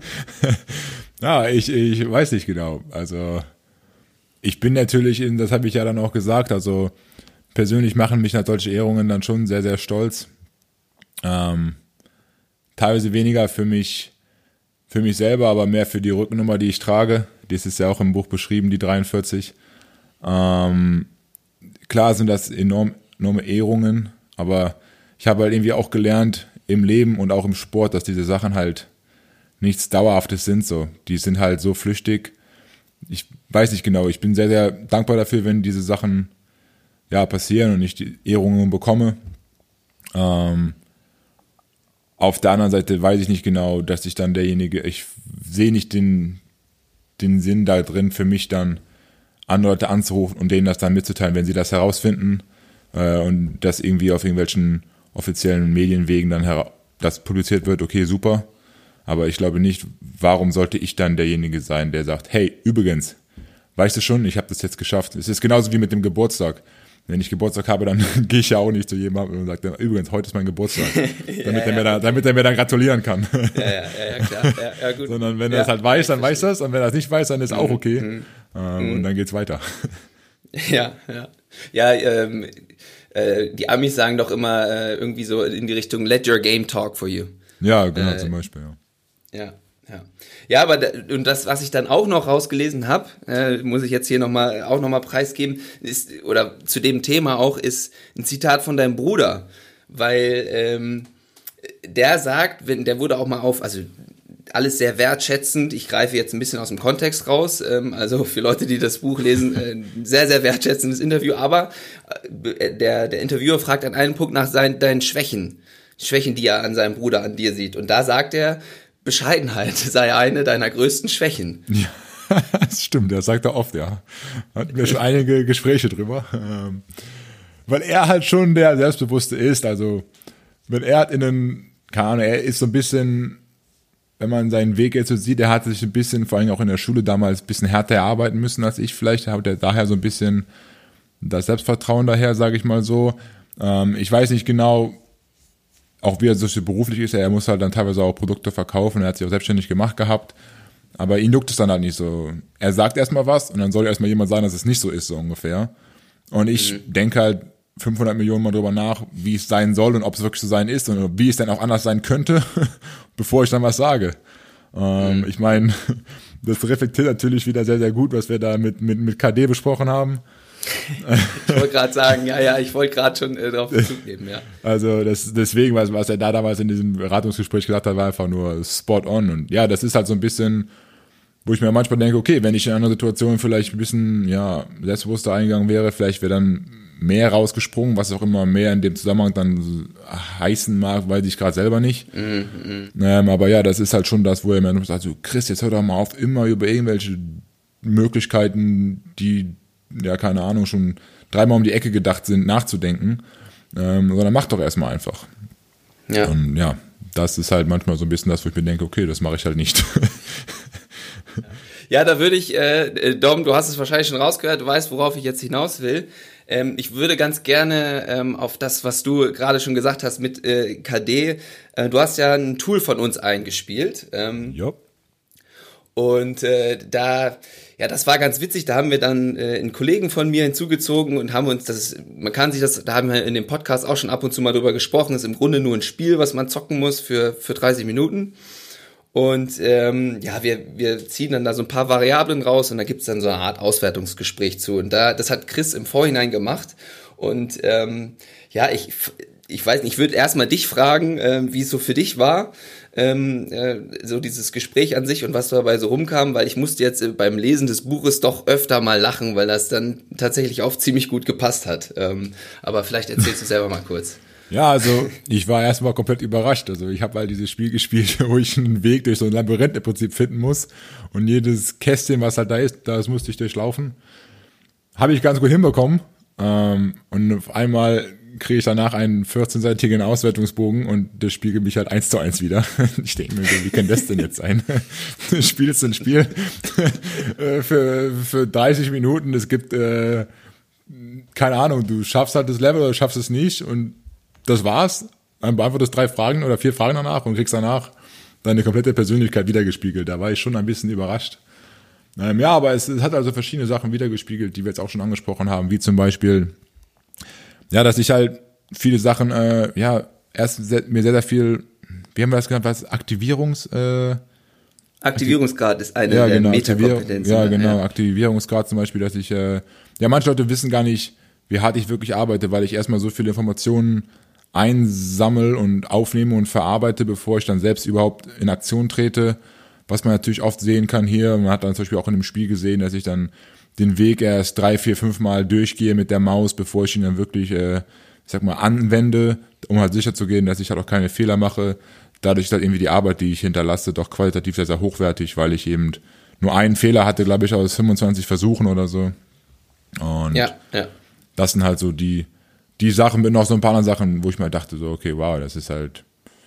ja, ich, ich weiß nicht genau. Also ich bin natürlich, in, das habe ich ja dann auch gesagt, also persönlich machen mich nach solche Ehrungen dann schon sehr, sehr stolz. Ähm, teilweise weniger für mich, für mich selber, aber mehr für die Rückennummer, die ich trage. Das ist ja auch im Buch beschrieben, die 43. Ähm, klar sind das enorm, enorme Ehrungen, aber ich habe halt irgendwie auch gelernt im Leben und auch im Sport, dass diese Sachen halt nichts Dauerhaftes sind. So, die sind halt so flüchtig. Ich weiß nicht genau. Ich bin sehr, sehr dankbar dafür, wenn diese Sachen ja passieren und ich die Ehrungen bekomme. Ähm, auf der anderen Seite weiß ich nicht genau, dass ich dann derjenige, ich sehe nicht den, den Sinn da drin für mich dann, andere Leute anzurufen und denen das dann mitzuteilen, wenn sie das herausfinden äh, und das irgendwie auf irgendwelchen offiziellen Medienwegen dann das publiziert wird, okay, super. Aber ich glaube nicht, warum sollte ich dann derjenige sein, der sagt, hey, übrigens, weißt du schon, ich habe das jetzt geschafft. Es ist genauso wie mit dem Geburtstag wenn ich Geburtstag habe, dann gehe ich ja auch nicht zu jemandem und sage, übrigens, heute ist mein Geburtstag. damit, ja, er mir dann, damit er mir dann gratulieren kann. ja, ja, ja, klar. Ja, gut. Sondern wenn er es halt weiß, dann weiß das. Und wenn er es nicht weiß, dann ist auch okay. Mhm. Ähm, mhm. Und dann geht's weiter. Ja, ja. Ja, ähm, äh, die Amis sagen doch immer äh, irgendwie so in die Richtung, let your game talk for you. Ja, genau, äh, zum Beispiel, ja. Ja. Ja, ja aber und das, was ich dann auch noch rausgelesen habe, äh, muss ich jetzt hier noch mal, auch nochmal preisgeben, ist, oder zu dem Thema auch, ist ein Zitat von deinem Bruder. Weil ähm, der sagt, wenn, der wurde auch mal auf, also alles sehr wertschätzend. Ich greife jetzt ein bisschen aus dem Kontext raus. Ähm, also für Leute, die das Buch lesen, äh, sehr, sehr wertschätzendes Interview. Aber äh, der, der Interviewer fragt an einem Punkt nach seinen, deinen Schwächen. Schwächen, die er an seinem Bruder, an dir sieht. Und da sagt er, Bescheidenheit sei eine deiner größten Schwächen. Ja, das stimmt, das sagt er oft, ja. Hatten wir schon einige Gespräche drüber. Ähm, weil er halt schon der Selbstbewusste ist, also wenn er hat in einem, keine Ahnung, er ist so ein bisschen, wenn man seinen Weg jetzt so sieht, er hat sich ein bisschen, vor allem auch in der Schule damals, ein bisschen härter erarbeiten müssen als ich. Vielleicht hat er daher so ein bisschen das Selbstvertrauen daher, sage ich mal so. Ähm, ich weiß nicht genau, auch wie er so beruflich ist, er muss halt dann teilweise auch Produkte verkaufen, er hat sich auch selbstständig gemacht gehabt. Aber ihn juckt es dann halt nicht so. Er sagt erstmal was und dann soll erstmal jemand sagen, dass es nicht so ist, so ungefähr. Und ich mhm. denke halt 500 Millionen Mal drüber nach, wie es sein soll und ob es wirklich so sein ist und wie es dann auch anders sein könnte, bevor ich dann was sage. Ähm, mhm. Ich meine, das reflektiert natürlich wieder sehr, sehr gut, was wir da mit, mit, mit KD besprochen haben ich wollte gerade sagen, ja, ja, ich wollte gerade schon äh, darauf Bezug nehmen, ja. Also das, deswegen, was, was er da damals in diesem Beratungsgespräch gesagt hat, war einfach nur spot on. Und ja, das ist halt so ein bisschen, wo ich mir manchmal denke, okay, wenn ich in einer Situation vielleicht ein bisschen ja, selbstbewusster eingegangen wäre, vielleicht wäre dann mehr rausgesprungen, was auch immer mehr in dem Zusammenhang dann heißen mag, weiß ich gerade selber nicht. Mhm, ähm, aber ja, das ist halt schon das, wo er mir sagt, so, Chris, jetzt hör doch mal auf, immer über irgendwelche Möglichkeiten, die ja, keine Ahnung, schon dreimal um die Ecke gedacht sind, nachzudenken, ähm, sondern mach doch erstmal einfach. Ja. Und ja, das ist halt manchmal so ein bisschen das, wo ich mir denke, okay, das mache ich halt nicht. ja, da würde ich, äh, äh, Dom, du hast es wahrscheinlich schon rausgehört, du weißt, worauf ich jetzt hinaus will. Ähm, ich würde ganz gerne ähm, auf das, was du gerade schon gesagt hast mit äh, KD, äh, du hast ja ein Tool von uns eingespielt. Ähm, ja. Und äh, da ja, das war ganz witzig. Da haben wir dann äh, einen Kollegen von mir hinzugezogen und haben uns, das man kann sich das, da haben wir in dem Podcast auch schon ab und zu mal drüber gesprochen, das ist im Grunde nur ein Spiel, was man zocken muss für, für 30 Minuten. Und ähm, ja, wir, wir ziehen dann da so ein paar Variablen raus und da gibt's dann so eine Art Auswertungsgespräch zu. Und da, das hat Chris im Vorhinein gemacht. Und ähm, ja, ich, ich weiß nicht, ich würde erstmal dich fragen, äh, wie es so für dich war ähm, äh, so dieses Gespräch an sich und was dabei so rumkam, weil ich musste jetzt äh, beim Lesen des Buches doch öfter mal lachen, weil das dann tatsächlich auch ziemlich gut gepasst hat. Ähm, aber vielleicht erzählst du selber mal kurz. Ja, also ich war erstmal komplett überrascht. Also ich habe halt dieses Spiel gespielt, wo ich einen Weg durch so ein Labyrinth im Prinzip finden muss und jedes Kästchen, was halt da ist, das musste ich durchlaufen. Habe ich ganz gut hinbekommen. Ähm, und auf einmal kriege ich danach einen 14-seitigen Auswertungsbogen und das spiegelt mich halt eins zu eins wieder. Ich denke mir, wie kann das denn jetzt sein? Du spielst ein Spiel äh, für, für 30 Minuten, es gibt, äh, keine Ahnung, du schaffst halt das Level oder schaffst es nicht und das war's. Dann beantwortest drei Fragen oder vier Fragen danach und kriegst danach deine komplette Persönlichkeit wiedergespiegelt. Da war ich schon ein bisschen überrascht. Ähm, ja, aber es, es hat also verschiedene Sachen wiedergespiegelt, die wir jetzt auch schon angesprochen haben, wie zum Beispiel, ja, dass ich halt viele Sachen, äh, ja, erst sehr, mir sehr, sehr viel, wie haben wir das genannt, was, Aktivierungs, äh, Aktivierungsgrad ist eine ja, der genau, Metakompetenzen. Ja, genau, Aktivierungsgrad zum Beispiel, dass ich, äh, ja, manche Leute wissen gar nicht, wie hart ich wirklich arbeite, weil ich erstmal so viele Informationen einsammel und aufnehme und verarbeite, bevor ich dann selbst überhaupt in Aktion trete. Was man natürlich oft sehen kann hier, man hat dann zum Beispiel auch in dem Spiel gesehen, dass ich dann den Weg erst drei, vier, fünf Mal durchgehe mit der Maus, bevor ich ihn dann wirklich, äh, ich sag mal, anwende, um halt sicher zu gehen, dass ich halt auch keine Fehler mache. Dadurch ist halt irgendwie die Arbeit, die ich hinterlasse, doch qualitativ sehr, sehr hochwertig, weil ich eben nur einen Fehler hatte, glaube ich, aus 25 Versuchen oder so. Und ja, ja. das sind halt so die, die Sachen mit noch so ein paar anderen Sachen, wo ich mal dachte, so, okay, wow, das ist halt,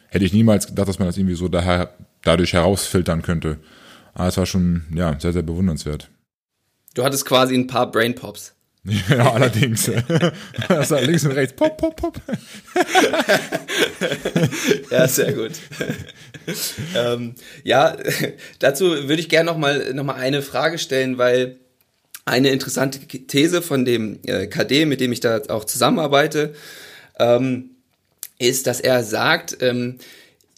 hätte ich niemals gedacht, dass man das irgendwie so daher, dadurch herausfiltern könnte. Aber es war schon, ja, sehr, sehr bewundernswert. Du hattest quasi ein paar Brain Pops. Ja, allerdings. war links und rechts, pop, pop, pop. ja, sehr gut. ähm, ja, dazu würde ich gerne noch mal, noch mal eine Frage stellen, weil eine interessante These von dem äh, KD, mit dem ich da auch zusammenarbeite, ähm, ist, dass er sagt, ähm,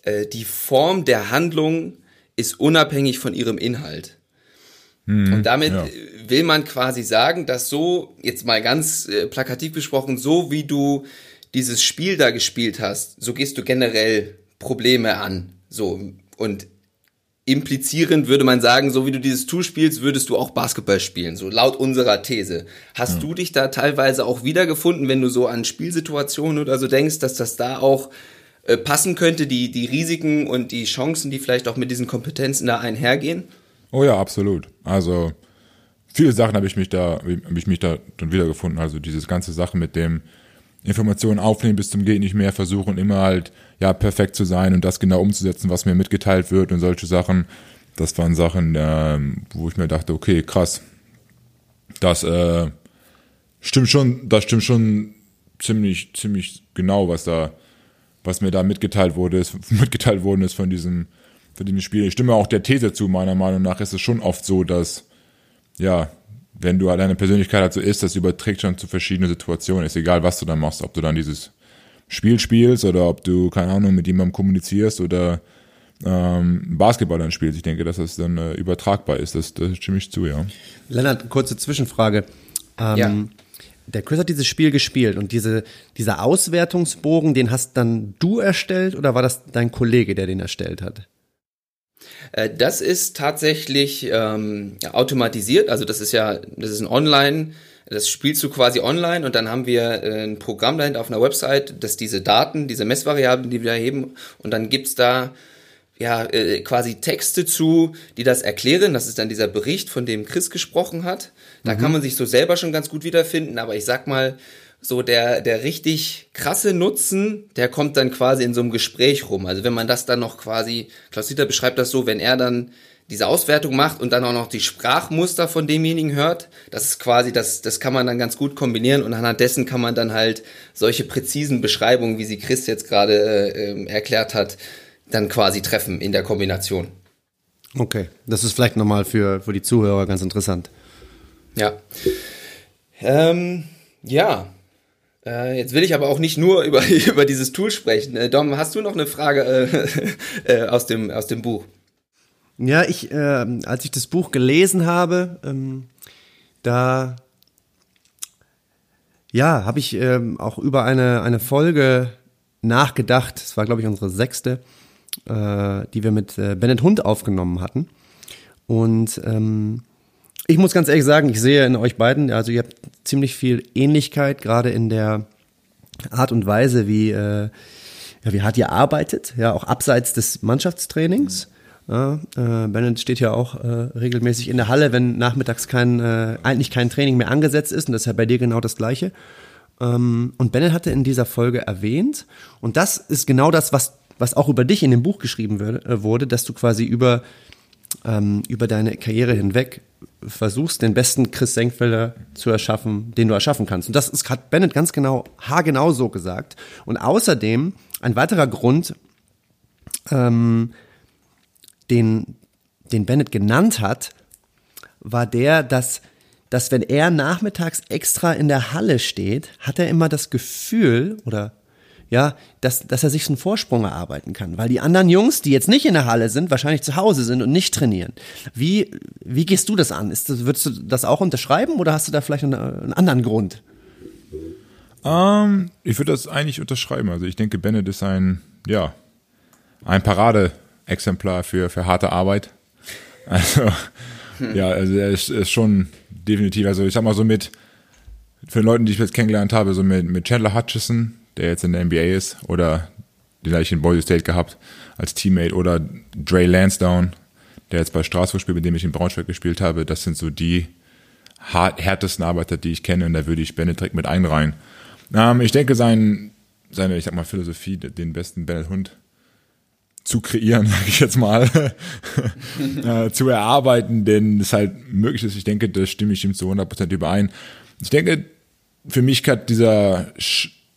äh, die Form der Handlung ist unabhängig von ihrem Inhalt. Hm, und damit ja. will man quasi sagen, dass so, jetzt mal ganz äh, plakativ besprochen, so wie du dieses Spiel da gespielt hast, so gehst du generell Probleme an. So, und implizierend würde man sagen, so wie du dieses Tool spielst, würdest du auch Basketball spielen, so laut unserer These. Hast ja. du dich da teilweise auch wiedergefunden, wenn du so an Spielsituationen oder so denkst, dass das da auch äh, passen könnte, die, die Risiken und die Chancen, die vielleicht auch mit diesen Kompetenzen da einhergehen? Oh ja, absolut. Also viele Sachen habe ich mich da, habe ich mich da dann wiedergefunden. Also dieses ganze Sache mit dem Informationen aufnehmen bis zum geht nicht mehr, versuchen immer halt ja perfekt zu sein und das genau umzusetzen, was mir mitgeteilt wird und solche Sachen. Das waren Sachen, äh, wo ich mir dachte, okay, krass, das äh, stimmt schon, das stimmt schon ziemlich, ziemlich genau, was da, was mir da mitgeteilt wurde, ist, mitgeteilt worden ist von diesem, diesem Spiel. Ich stimme auch der These zu, meiner Meinung nach ist es schon oft so, dass, ja, wenn du deine Persönlichkeit halt so ist, das überträgt schon zu verschiedenen Situationen. Ist egal, was du dann machst, ob du dann dieses Spiel spielst oder ob du, keine Ahnung, mit jemandem kommunizierst oder ähm, Basketball dann spielst. Ich denke, dass das dann äh, übertragbar ist. Das, das stimme ich zu, ja. Lennart, kurze Zwischenfrage. Ähm, ja. Der Chris hat dieses Spiel gespielt und diese, dieser Auswertungsbogen, den hast dann du erstellt oder war das dein Kollege, der den erstellt hat? Äh, das ist tatsächlich ähm, automatisiert, also das ist ja, das ist ein Online- das spielst du quasi online und dann haben wir äh, ein Programm dahinter auf einer Website, das diese Daten, diese Messvariablen, die wir erheben und dann gibt's da ja äh, quasi Texte zu, die das erklären. Das ist dann dieser Bericht, von dem Chris gesprochen hat. Da mhm. kann man sich so selber schon ganz gut wiederfinden, aber ich sag mal, so der, der richtig krasse Nutzen, der kommt dann quasi in so einem Gespräch rum. Also wenn man das dann noch quasi, Klaus Dieter beschreibt das so, wenn er dann diese Auswertung macht und dann auch noch die Sprachmuster von demjenigen hört. Das ist quasi, das, das kann man dann ganz gut kombinieren und anhand dessen kann man dann halt solche präzisen Beschreibungen, wie sie Chris jetzt gerade äh, erklärt hat, dann quasi treffen in der Kombination. Okay, das ist vielleicht nochmal für, für die Zuhörer ganz interessant. Ja. Ähm, ja. Äh, jetzt will ich aber auch nicht nur über, über dieses Tool sprechen. Äh, Dom, hast du noch eine Frage äh, äh aus, dem, aus dem Buch? Ja, ich, äh, als ich das Buch gelesen habe, ähm, da ja, habe ich ähm, auch über eine, eine Folge nachgedacht. Es war, glaube ich, unsere sechste, äh, die wir mit äh, Bennett Hund aufgenommen hatten. Und ähm, ich muss ganz ehrlich sagen, ich sehe in euch beiden, also ihr habt ziemlich viel Ähnlichkeit, gerade in der Art und Weise, wie, äh, ja, wie hart ihr arbeitet, ja, auch abseits des Mannschaftstrainings. Ja, äh, Bennett steht ja auch äh, regelmäßig in der Halle, wenn nachmittags kein, äh, eigentlich kein Training mehr angesetzt ist. Und das ist ja bei dir genau das Gleiche. Ähm, und Bennett hatte in dieser Folge erwähnt, und das ist genau das, was, was auch über dich in dem Buch geschrieben würde, äh, wurde, dass du quasi über, ähm, über deine Karriere hinweg versuchst, den besten Chris Senkfelder zu erschaffen, den du erschaffen kannst. Und das ist, hat Bennett ganz genau, haargenau so gesagt. Und außerdem, ein weiterer Grund, ähm, den, den Bennett genannt hat, war der, dass, dass wenn er nachmittags extra in der Halle steht, hat er immer das Gefühl oder ja, dass, dass er sich einen Vorsprung erarbeiten kann. Weil die anderen Jungs, die jetzt nicht in der Halle sind, wahrscheinlich zu Hause sind und nicht trainieren. Wie, wie gehst du das an? Ist das, würdest du das auch unterschreiben oder hast du da vielleicht einen, einen anderen Grund? Um, ähm, ich würde das eigentlich unterschreiben. Also ich denke, Bennett ist ein, ja, ein Paradeexemplar für, für harte Arbeit. Also, hm. ja, also er ist, ist schon definitiv, also ich sag mal so mit, für Leute, die ich jetzt kennengelernt habe, so mit, mit Chandler Hutchison, der jetzt in der NBA ist, oder den habe ich in Boise State gehabt als Teammate, oder Dre Lansdowne, der jetzt bei Straßburg spielt, mit dem ich in Braunschweig gespielt habe. Das sind so die hart, härtesten Arbeiter, die ich kenne, und da würde ich Bennett mit einreihen. Ähm, ich denke, sein, seine, ich sag mal, Philosophie, den besten Bennett Hund zu kreieren, sage ich jetzt mal, äh, zu erarbeiten, denn es halt möglich ist. Ich denke, das stimme ich ihm zu 100% überein. Ich denke, für mich hat dieser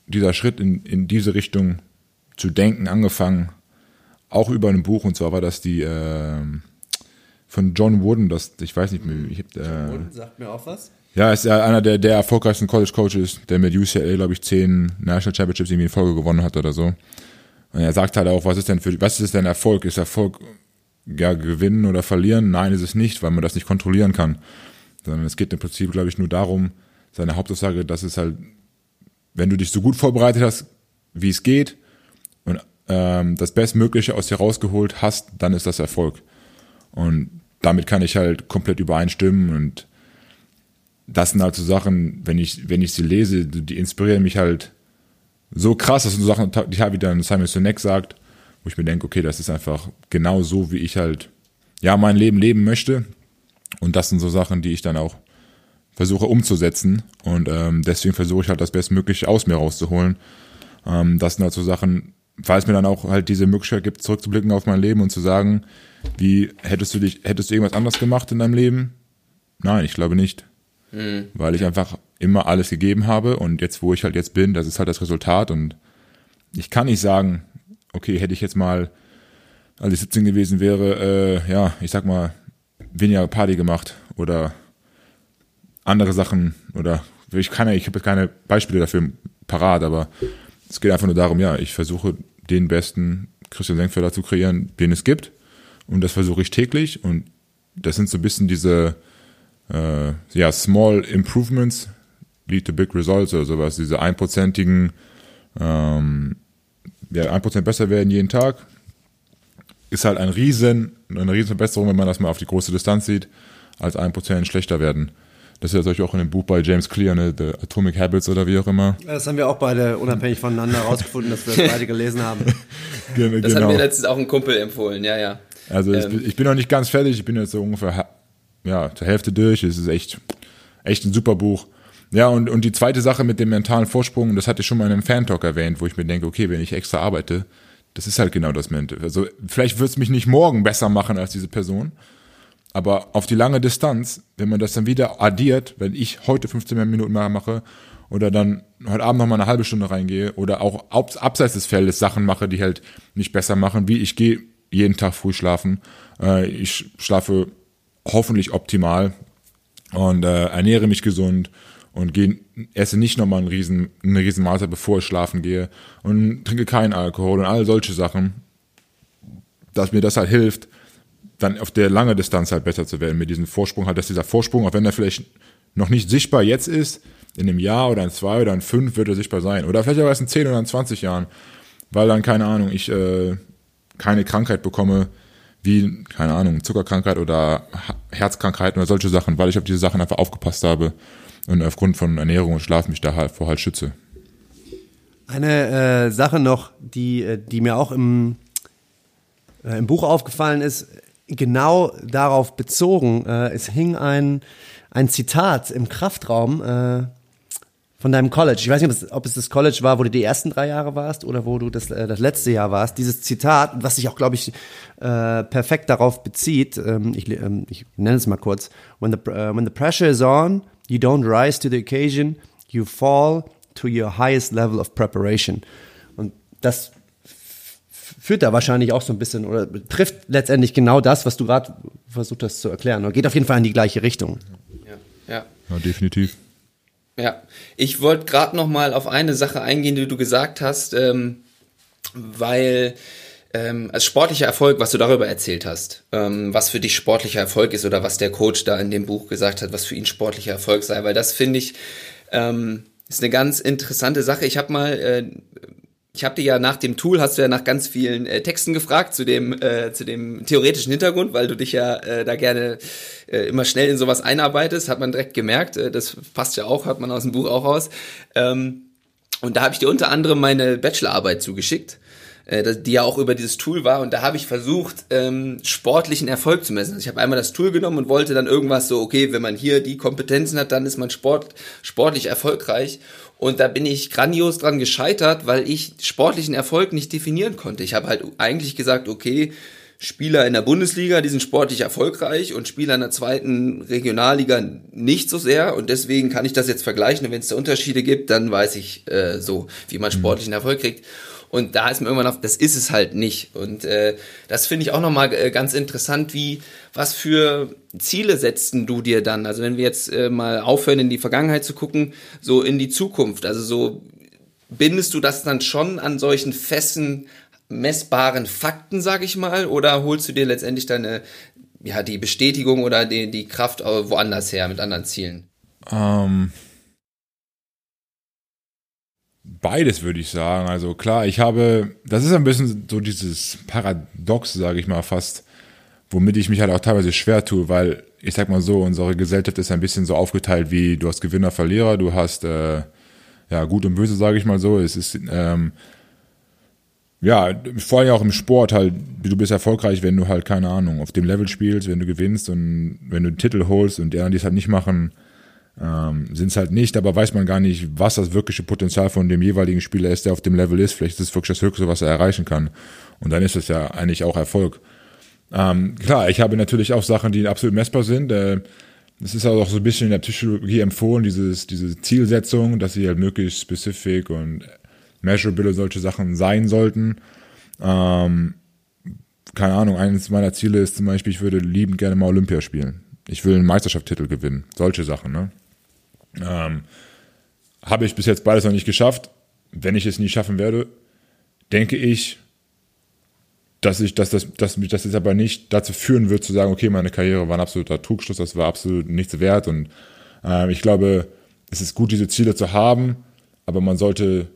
dieser Schritt in, in diese Richtung zu denken angefangen, auch über ein Buch, und zwar war das die äh, von John Wooden, das, ich weiß nicht mehr, ich hab, äh, John Wooden sagt mir auch was. Ja, ist ja einer der, der erfolgreichsten College Coaches, der mit UCLA, glaube ich, zehn National Championships irgendwie in Folge gewonnen hat oder so. Und er sagt halt auch, was ist denn für, was ist denn Erfolg? Ist Erfolg ja gewinnen oder verlieren? Nein, ist es nicht, weil man das nicht kontrollieren kann. Sondern es geht im Prinzip, glaube ich, nur darum, seine Hauptaussage, dass es halt wenn du dich so gut vorbereitet hast, wie es geht und ähm, das Bestmögliche aus dir rausgeholt hast, dann ist das Erfolg. Und damit kann ich halt komplett übereinstimmen und das sind halt so Sachen, wenn ich, wenn ich sie lese, die inspirieren mich halt so krass, das sind so Sachen, die halt wieder Simon Sinek sagt, wo ich mir denke, okay, das ist einfach genau so, wie ich halt, ja, mein Leben leben möchte. Und das sind so Sachen, die ich dann auch versuche umzusetzen. Und ähm, deswegen versuche ich halt das Bestmögliche aus mir rauszuholen. Ähm, das sind halt so Sachen, weil es mir dann auch halt diese Möglichkeit gibt, zurückzublicken auf mein Leben und zu sagen, wie hättest du dich, hättest du irgendwas anderes gemacht in deinem Leben? Nein, ich glaube nicht. Mhm. Weil ich einfach immer alles gegeben habe und jetzt, wo ich halt jetzt bin, das ist halt das Resultat und ich kann nicht sagen, okay, hätte ich jetzt mal, als ich 17 gewesen wäre, äh, ja, ich sag mal, weniger Party gemacht oder andere Sachen oder ich kann ja, ich habe keine Beispiele dafür parat, aber es geht einfach nur darum, ja, ich versuche den besten Christian Senkfelder zu kreieren, den es gibt. Und das versuche ich täglich. Und das sind so ein bisschen diese äh, ja, small improvements lead to big results oder sowas, diese einprozentigen ähm, ja, ein Prozent besser werden jeden Tag. Ist halt ein riesen, eine riesen Verbesserung, wenn man das mal auf die große Distanz sieht, als ein Prozent schlechter werden. Das ist ja solch auch in dem Buch bei James Clear, ne, The Atomic Habits oder wie auch immer. Das haben wir auch beide unabhängig voneinander herausgefunden, dass wir das beide gelesen haben. genau. Das hat mir letztens auch ein Kumpel empfohlen, ja, ja. Also ähm. ich bin noch nicht ganz fertig, ich bin jetzt so ungefähr ja, zur Hälfte durch. Es ist echt, echt ein super Buch. Ja, und, und die zweite Sache mit dem mentalen Vorsprung, das hatte ich schon mal in einem Fan-Talk erwähnt, wo ich mir denke, okay, wenn ich extra arbeite, das ist halt genau das Mente. Also vielleicht wird es mich nicht morgen besser machen als diese Person, aber auf die lange Distanz, wenn man das dann wieder addiert, wenn ich heute 15 Minuten mehr mache oder dann heute Abend noch mal eine halbe Stunde reingehe oder auch abseits des Feldes Sachen mache, die halt nicht besser machen, wie ich gehe jeden Tag früh schlafen, äh, ich schlafe hoffentlich optimal und äh, ernähre mich gesund und gehe, esse nicht nochmal einen riesen, eine riesen Mahlzeit, bevor ich schlafen gehe und trinke keinen Alkohol und all solche Sachen, dass mir das halt hilft, dann auf der lange Distanz halt besser zu werden mit diesem Vorsprung halt, dass dieser Vorsprung, auch wenn er vielleicht noch nicht sichtbar jetzt ist, in einem Jahr oder in zwei oder in fünf wird er sichtbar sein. Oder vielleicht auch erst in zehn oder in 20 Jahren, weil dann, keine Ahnung, ich äh, keine Krankheit bekomme, wie, keine Ahnung, Zuckerkrankheit oder Herzkrankheiten oder solche Sachen, weil ich auf diese Sachen einfach aufgepasst habe und aufgrund von Ernährung und Schlaf mich da halt vor halt schütze. Eine äh, Sache noch, die, äh, die mir auch im, äh, im Buch aufgefallen ist, genau darauf bezogen. Äh, es hing ein, ein Zitat im Kraftraum äh, von deinem College. Ich weiß nicht, ob es, ob es, das College war, wo du die ersten drei Jahre warst oder wo du das, äh, das letzte Jahr warst. Dieses Zitat, was sich auch, glaube ich, äh, perfekt darauf bezieht. Ähm, ich, ähm, ich nenne es mal kurz. When the, uh, when the pressure is on, you don't rise to the occasion, you fall to your highest level of preparation. Und das führt da wahrscheinlich auch so ein bisschen oder trifft letztendlich genau das, was du gerade versucht hast zu erklären. Oder geht auf jeden Fall in die gleiche Richtung. Ja, ja. ja definitiv. Ja, ich wollte gerade noch mal auf eine Sache eingehen, die du gesagt hast, ähm, weil ähm, als sportlicher Erfolg, was du darüber erzählt hast, ähm, was für dich sportlicher Erfolg ist oder was der Coach da in dem Buch gesagt hat, was für ihn sportlicher Erfolg sei, weil das finde ich ähm, ist eine ganz interessante Sache. Ich habe mal äh, ich habe dir ja nach dem Tool hast du ja nach ganz vielen äh, Texten gefragt zu dem äh, zu dem theoretischen Hintergrund, weil du dich ja äh, da gerne äh, immer schnell in sowas einarbeitest, hat man direkt gemerkt. Äh, das passt ja auch, hat man aus dem Buch auch raus. Ähm, und da habe ich dir unter anderem meine Bachelorarbeit zugeschickt äh, die ja auch über dieses Tool war. Und da habe ich versucht, ähm, sportlichen Erfolg zu messen. Also ich habe einmal das Tool genommen und wollte dann irgendwas so, okay, wenn man hier die Kompetenzen hat, dann ist man sport, sportlich erfolgreich. Und da bin ich grandios dran gescheitert, weil ich sportlichen Erfolg nicht definieren konnte. Ich habe halt eigentlich gesagt, okay, Spieler in der Bundesliga, die sind sportlich erfolgreich und Spieler in der zweiten Regionalliga nicht so sehr und deswegen kann ich das jetzt vergleichen und wenn es da Unterschiede gibt, dann weiß ich äh, so, wie man mhm. sportlichen Erfolg kriegt. Und da ist mir irgendwann auf, das ist es halt nicht. Und äh, das finde ich auch nochmal äh, ganz interessant, wie, was für Ziele setzten du dir dann? Also wenn wir jetzt äh, mal aufhören, in die Vergangenheit zu gucken, so in die Zukunft. Also so bindest du das dann schon an solchen festen, messbaren Fakten, sag ich mal, oder holst du dir letztendlich deine, ja, die Bestätigung oder die, die Kraft woanders her mit anderen Zielen? Ähm, Beides würde ich sagen. Also klar, ich habe, das ist ein bisschen so dieses Paradox, sage ich mal fast, womit ich mich halt auch teilweise schwer tue, weil ich sag mal so, unsere Gesellschaft ist ein bisschen so aufgeteilt wie du hast Gewinner, Verlierer, du hast äh, ja gut und böse, sage ich mal so. Es ist ähm, ja vor allem auch im Sport halt, du bist erfolgreich, wenn du halt keine Ahnung auf dem Level spielst, wenn du gewinnst und wenn du einen Titel holst und die anderen, die es halt nicht machen, ähm, sind es halt nicht, aber weiß man gar nicht, was das wirkliche Potenzial von dem jeweiligen Spieler ist, der auf dem Level ist. Vielleicht ist es wirklich das Höchste, was er erreichen kann. Und dann ist es ja eigentlich auch Erfolg. Ähm, klar, ich habe natürlich auch Sachen, die absolut messbar sind. Äh, es ist auch so ein bisschen in der Psychologie empfohlen, dieses, diese Zielsetzung, dass sie halt möglichst specific und measurable solche Sachen sein sollten. Ähm, keine Ahnung, eines meiner Ziele ist zum Beispiel, ich würde liebend gerne mal Olympia spielen. Ich will einen Meisterschaftstitel gewinnen. Solche Sachen, ne? Ähm, habe ich bis jetzt beides noch nicht geschafft. Wenn ich es nie schaffen werde, denke ich, dass ich, dass das, dass mich das jetzt aber nicht dazu führen wird, zu sagen, okay, meine Karriere war ein absoluter Trugschluss, das war absolut nichts wert. Und äh, ich glaube, es ist gut, diese Ziele zu haben, aber man sollte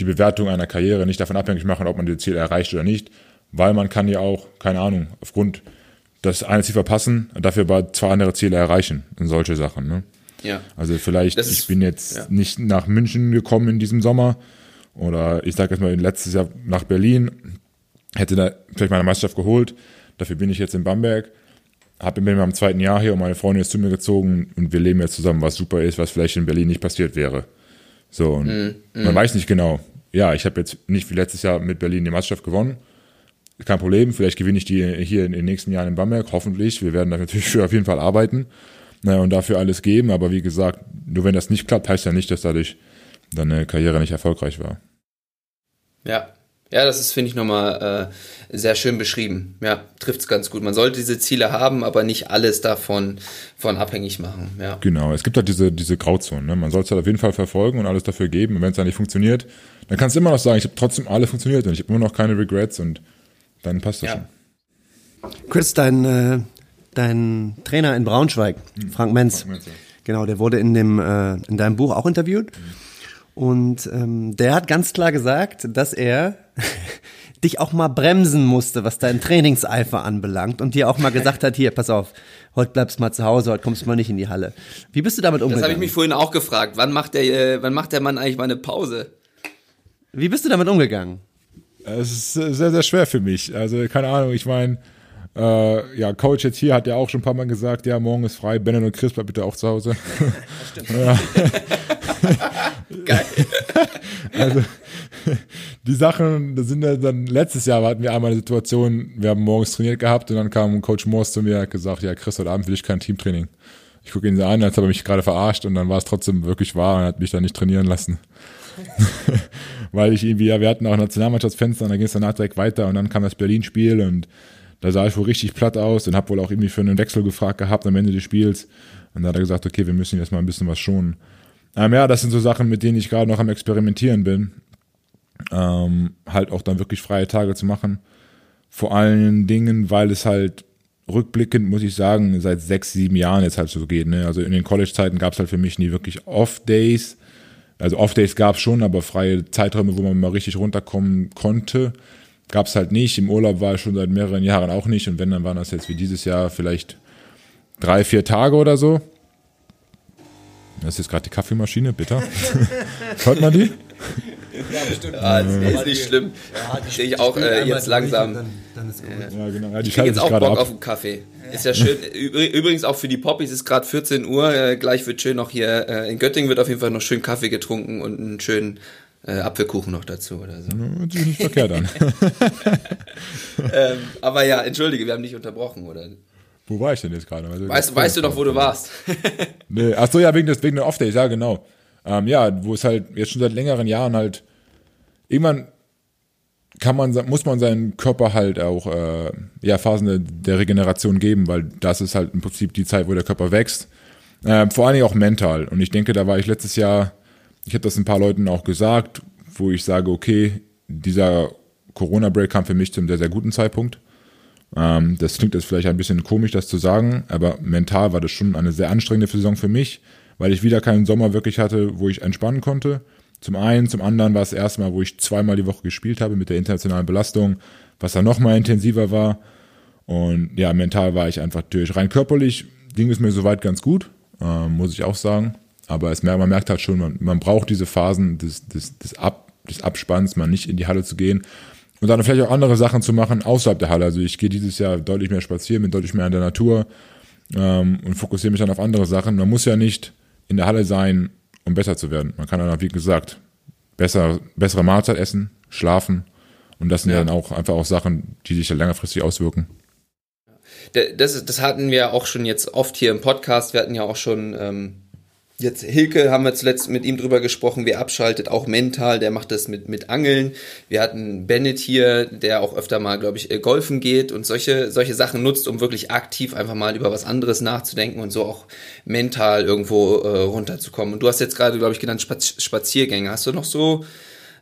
die Bewertung einer Karriere nicht davon abhängig machen, ob man die Ziele erreicht oder nicht, weil man kann ja auch, keine Ahnung, aufgrund das eine Ziel verpassen, dafür aber zwei andere Ziele erreichen und solche Sachen. Ne? Ja. Also vielleicht, ist, ich bin jetzt ja. nicht nach München gekommen in diesem Sommer oder ich sage jetzt mal letztes Jahr nach Berlin, hätte da vielleicht meine Meisterschaft geholt, dafür bin ich jetzt in Bamberg, habe bin im zweiten Jahr hier und meine Freundin ist zu mir gezogen und wir leben jetzt zusammen, was super ist, was vielleicht in Berlin nicht passiert wäre. So, und mm, mm. man weiß nicht genau. Ja, ich habe jetzt nicht wie letztes Jahr mit Berlin die Meisterschaft gewonnen, kein Problem, vielleicht gewinne ich die hier in den nächsten Jahren in Bamberg, hoffentlich. Wir werden da natürlich für auf jeden Fall arbeiten naja, und dafür alles geben. Aber wie gesagt, nur wenn das nicht klappt, heißt ja nicht, dass dadurch deine Karriere nicht erfolgreich war. Ja, ja, das ist, finde ich, nochmal äh, sehr schön beschrieben. Ja, trifft es ganz gut. Man sollte diese Ziele haben, aber nicht alles davon von abhängig machen. Ja. Genau, es gibt halt diese, diese Grauzonen. Ne? Man soll es halt auf jeden Fall verfolgen und alles dafür geben. Und wenn es dann nicht funktioniert, dann kannst du immer noch sagen, ich habe trotzdem alles funktioniert und ich habe immer noch keine Regrets und dann passt das ja. schon. Chris, dein, äh, dein Trainer in Braunschweig, hm. Frank Menz, Frank Menz ja. genau, der wurde in, dem, äh, in deinem Buch auch interviewt. Mhm. Und ähm, der hat ganz klar gesagt, dass er dich auch mal bremsen musste, was deinen Trainingseifer anbelangt und dir auch mal gesagt hat, hier, pass auf, heute bleibst du mal zu Hause, heute kommst du mal nicht in die Halle. Wie bist du damit umgegangen? Das habe ich mich vorhin auch gefragt. Wann macht der, äh, wann macht der Mann eigentlich mal eine Pause? Wie bist du damit umgegangen? Es ist sehr, sehr schwer für mich. Also, keine Ahnung, ich meine, äh, ja, Coach jetzt hier hat ja auch schon ein paar Mal gesagt, ja, morgen ist frei, Bennen und Chris bleibt bitte auch zu Hause. Stimmt. Geil. also, die Sachen, das sind ja dann, letztes Jahr hatten wir einmal eine Situation, wir haben morgens trainiert gehabt und dann kam Coach Morse zu mir und hat gesagt, ja, Chris, heute Abend will ich kein Teamtraining. Ich gucke ihn so an, als hat er mich gerade verarscht und dann war es trotzdem wirklich wahr und hat mich dann nicht trainieren lassen. Weil ich irgendwie, ja, wir hatten auch Nationalmannschaftsfenster und dann ging es danach direkt weiter und dann kam das Berlin-Spiel und da sah ich wohl richtig platt aus und habe wohl auch irgendwie für einen Wechsel gefragt gehabt am Ende des Spiels. Und da hat er gesagt, okay, wir müssen jetzt mal ein bisschen was schonen. Ähm, ja, das sind so Sachen, mit denen ich gerade noch am Experimentieren bin. Ähm, halt auch dann wirklich freie Tage zu machen. Vor allen Dingen, weil es halt rückblickend, muss ich sagen, seit sechs, sieben Jahren jetzt halt so geht. Ne? Also in den College-Zeiten gab es halt für mich nie wirklich Off-Days. Also Off-Days gab es schon, aber freie Zeiträume, wo man mal richtig runterkommen konnte, gab es halt nicht. Im Urlaub war ich schon seit mehreren Jahren auch nicht. Und wenn, dann waren das jetzt wie dieses Jahr vielleicht drei, vier Tage oder so. Das ist jetzt gerade die Kaffeemaschine, bitter. Hört man die? Ja, bestimmt. Ah, das ist nicht schlimm. Ja, die stehe ich auch äh, jetzt langsam. Dann, dann ist gut. Ja, genau. Ja, die ich jetzt auch Bock ab. auf einen Kaffee. Ist ja schön. Übrigens auch für die Poppies ist gerade 14 Uhr. Äh, gleich wird schön noch hier äh, in Göttingen wird auf jeden Fall noch schön Kaffee getrunken und einen schönen äh, Apfelkuchen noch dazu oder so. Hört sich nicht verkehrt an. ähm, aber ja, entschuldige, wir haben dich unterbrochen, oder? Wo war ich denn jetzt gerade? Also, weißt, weißt du noch, wo du warst? nee, ach so, ja, wegen des, wegen der Off-Days, ja, genau. Ähm, ja, wo es halt jetzt schon seit längeren Jahren halt, irgendwann kann man, muss man seinen Körper halt auch, äh, ja, Phasen der, der Regeneration geben, weil das ist halt im Prinzip die Zeit, wo der Körper wächst. Äh, vor allen Dingen auch mental. Und ich denke, da war ich letztes Jahr, ich habe das ein paar Leuten auch gesagt, wo ich sage, okay, dieser Corona-Break kam für mich zu einem sehr, sehr guten Zeitpunkt. Ähm, das klingt jetzt vielleicht ein bisschen komisch, das zu sagen, aber mental war das schon eine sehr anstrengende Saison für mich, weil ich wieder keinen Sommer wirklich hatte, wo ich entspannen konnte. Zum einen, zum anderen war es das erste Mal, wo ich zweimal die Woche gespielt habe mit der internationalen Belastung, was dann nochmal intensiver war. Und ja, mental war ich einfach durch. Rein körperlich ging es mir soweit ganz gut, äh, muss ich auch sagen. Aber es, man merkt halt schon, man, man braucht diese Phasen des, des, des, Ab, des Abspanns, mal nicht in die Halle zu gehen und dann vielleicht auch andere Sachen zu machen außerhalb der Halle. Also ich gehe dieses Jahr deutlich mehr spazieren, bin deutlich mehr in der Natur ähm, und fokussiere mich dann auf andere Sachen. Man muss ja nicht in der Halle sein, um besser zu werden. Man kann dann, auch, wie gesagt, besser, bessere Mahlzeit essen, schlafen und das sind ja. dann auch einfach auch Sachen, die sich ja längerfristig auswirken. Das, das hatten wir auch schon jetzt oft hier im Podcast. Wir hatten ja auch schon ähm, Jetzt Hilke haben wir zuletzt mit ihm drüber gesprochen, wer abschaltet, auch mental, der macht das mit, mit Angeln. Wir hatten Bennett hier, der auch öfter mal, glaube ich, äh, golfen geht und solche, solche Sachen nutzt, um wirklich aktiv einfach mal über was anderes nachzudenken und so auch mental irgendwo äh, runterzukommen. Und du hast jetzt gerade, glaube ich, genannt Spaziergänge. Hast du noch so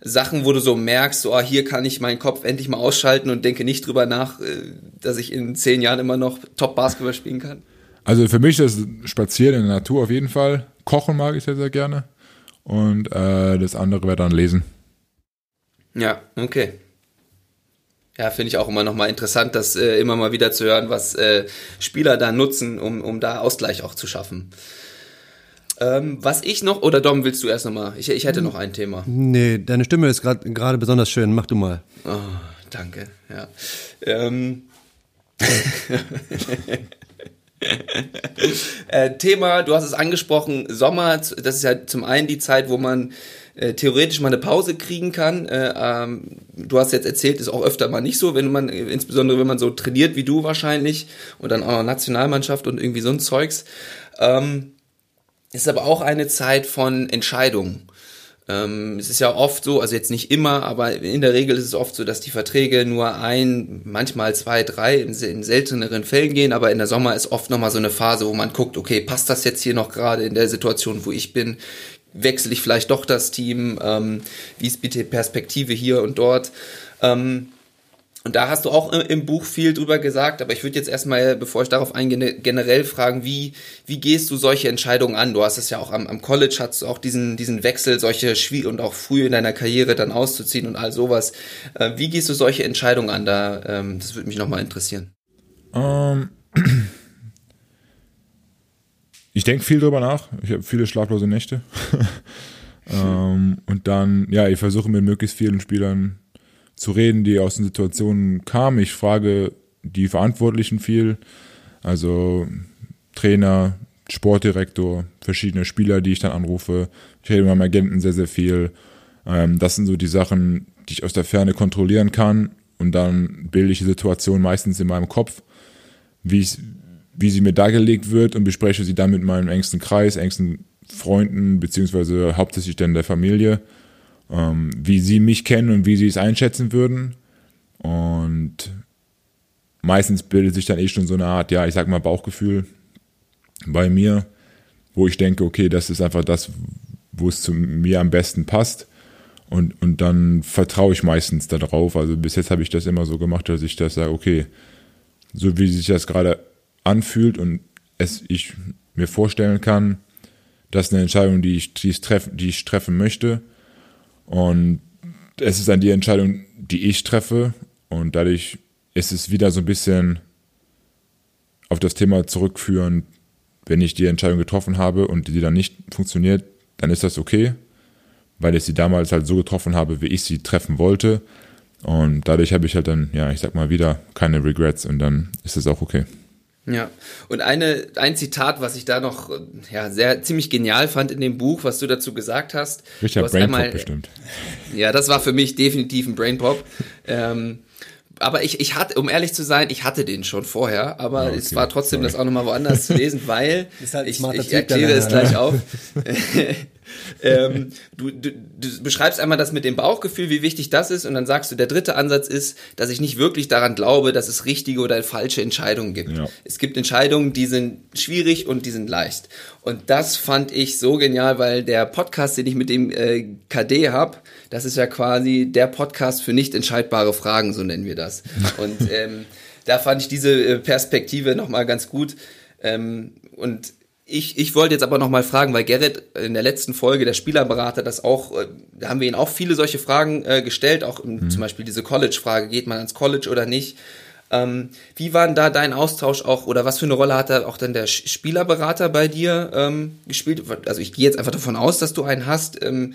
Sachen, wo du so merkst, so, ah, hier kann ich meinen Kopf endlich mal ausschalten und denke nicht drüber nach, äh, dass ich in zehn Jahren immer noch Top-Basketball spielen kann? Also für mich ist Spazieren in der Natur auf jeden Fall. Kochen mag ich sehr, sehr gerne. Und äh, das andere wäre dann Lesen. Ja, okay. Ja, finde ich auch immer noch mal interessant, das äh, immer mal wieder zu hören, was äh, Spieler da nutzen, um, um da Ausgleich auch zu schaffen. Ähm, was ich noch, oder Dom, willst du erst noch mal? Ich, ich hätte noch ein Thema. Nee, deine Stimme ist gerade besonders schön. Mach du mal. Oh, danke, ja. Ähm. äh, Thema, du hast es angesprochen, Sommer, das ist ja zum einen die Zeit, wo man äh, theoretisch mal eine Pause kriegen kann. Äh, ähm, du hast jetzt erzählt, ist auch öfter mal nicht so, wenn man, insbesondere wenn man so trainiert wie du wahrscheinlich und dann auch noch Nationalmannschaft und irgendwie so ein Zeugs. Ähm, ist aber auch eine Zeit von Entscheidungen. Ähm, es ist ja oft so, also jetzt nicht immer, aber in der Regel ist es oft so, dass die Verträge nur ein, manchmal zwei, drei in, in selteneren Fällen gehen, aber in der Sommer ist oft nochmal so eine Phase, wo man guckt, okay, passt das jetzt hier noch gerade in der Situation, wo ich bin? Wechsle ich vielleicht doch das Team? Ähm, wie ist bitte Perspektive hier und dort? Ähm, und da hast du auch im Buch viel drüber gesagt, aber ich würde jetzt erstmal, bevor ich darauf eingehe, generell fragen, wie, wie gehst du solche Entscheidungen an? Du hast es ja auch am, am College, hast du auch diesen, diesen Wechsel, solche Schwier und auch früh in deiner Karriere dann auszuziehen und all sowas. Äh, wie gehst du solche Entscheidungen an? Da, ähm, das würde mich nochmal interessieren. Um, ähm, ich denke viel drüber nach. Ich habe viele schlaflose Nächte. um, ähm, und dann, ja, ich versuche mit möglichst vielen Spielern zu reden, die aus den Situationen kamen. Ich frage die Verantwortlichen viel, also Trainer, Sportdirektor, verschiedene Spieler, die ich dann anrufe. Ich rede mit meinem Agenten sehr, sehr viel. Ähm, das sind so die Sachen, die ich aus der Ferne kontrollieren kann. Und dann bilde ich die Situation meistens in meinem Kopf, wie, ich, wie sie mir dargelegt wird und bespreche sie dann mit meinem engsten Kreis, engsten Freunden, beziehungsweise hauptsächlich dann der Familie, ähm, wie sie mich kennen und wie sie es einschätzen würden. Und meistens bildet sich dann eh schon so eine Art, ja, ich sag mal Bauchgefühl bei mir, wo ich denke, okay, das ist einfach das, wo es zu mir am besten passt. Und, und dann vertraue ich meistens darauf. Also bis jetzt habe ich das immer so gemacht, dass ich das sage, okay, so wie sich das gerade anfühlt und es ich mir vorstellen kann, das ist eine Entscheidung, die ich, die ich, treffen, die ich treffen möchte. Und es ist dann die Entscheidung, die ich treffe. Und dadurch ist es wieder so ein bisschen auf das Thema zurückführen, wenn ich die Entscheidung getroffen habe und die dann nicht funktioniert, dann ist das okay, weil ich sie damals halt so getroffen habe, wie ich sie treffen wollte. Und dadurch habe ich halt dann, ja, ich sag mal wieder, keine Regrets und dann ist es auch okay. Ja, und eine, ein Zitat, was ich da noch ja, sehr ziemlich genial fand in dem Buch, was du dazu gesagt hast. Richard Brainpop bestimmt. Ja, das war für mich definitiv ein Brainpop. ähm, aber ich, ich hatte, um ehrlich zu sein, ich hatte den schon vorher, aber okay, es war trotzdem sorry. das auch nochmal woanders zu lesen, weil halt ich, ich erkläre es gleich auf. ähm, du, du, du beschreibst einmal das mit dem Bauchgefühl, wie wichtig das ist, und dann sagst du, der dritte Ansatz ist, dass ich nicht wirklich daran glaube, dass es richtige oder falsche Entscheidungen gibt. Ja. Es gibt Entscheidungen, die sind schwierig und die sind leicht. Und das fand ich so genial, weil der Podcast, den ich mit dem äh, KD habe, das ist ja quasi der Podcast für nicht entscheidbare Fragen, so nennen wir das. Und ähm, da fand ich diese äh, Perspektive nochmal ganz gut. Ähm, und ich, ich wollte jetzt aber nochmal fragen, weil Gerrit in der letzten Folge, der Spielerberater, das auch, äh, da haben wir ihn auch viele solche Fragen äh, gestellt, auch mhm. zum Beispiel diese College-Frage, geht man ans College oder nicht? Ähm, wie war denn da dein Austausch auch oder was für eine Rolle hat da auch dann der Spielerberater bei dir ähm, gespielt? Also ich gehe jetzt einfach davon aus, dass du einen hast, ähm,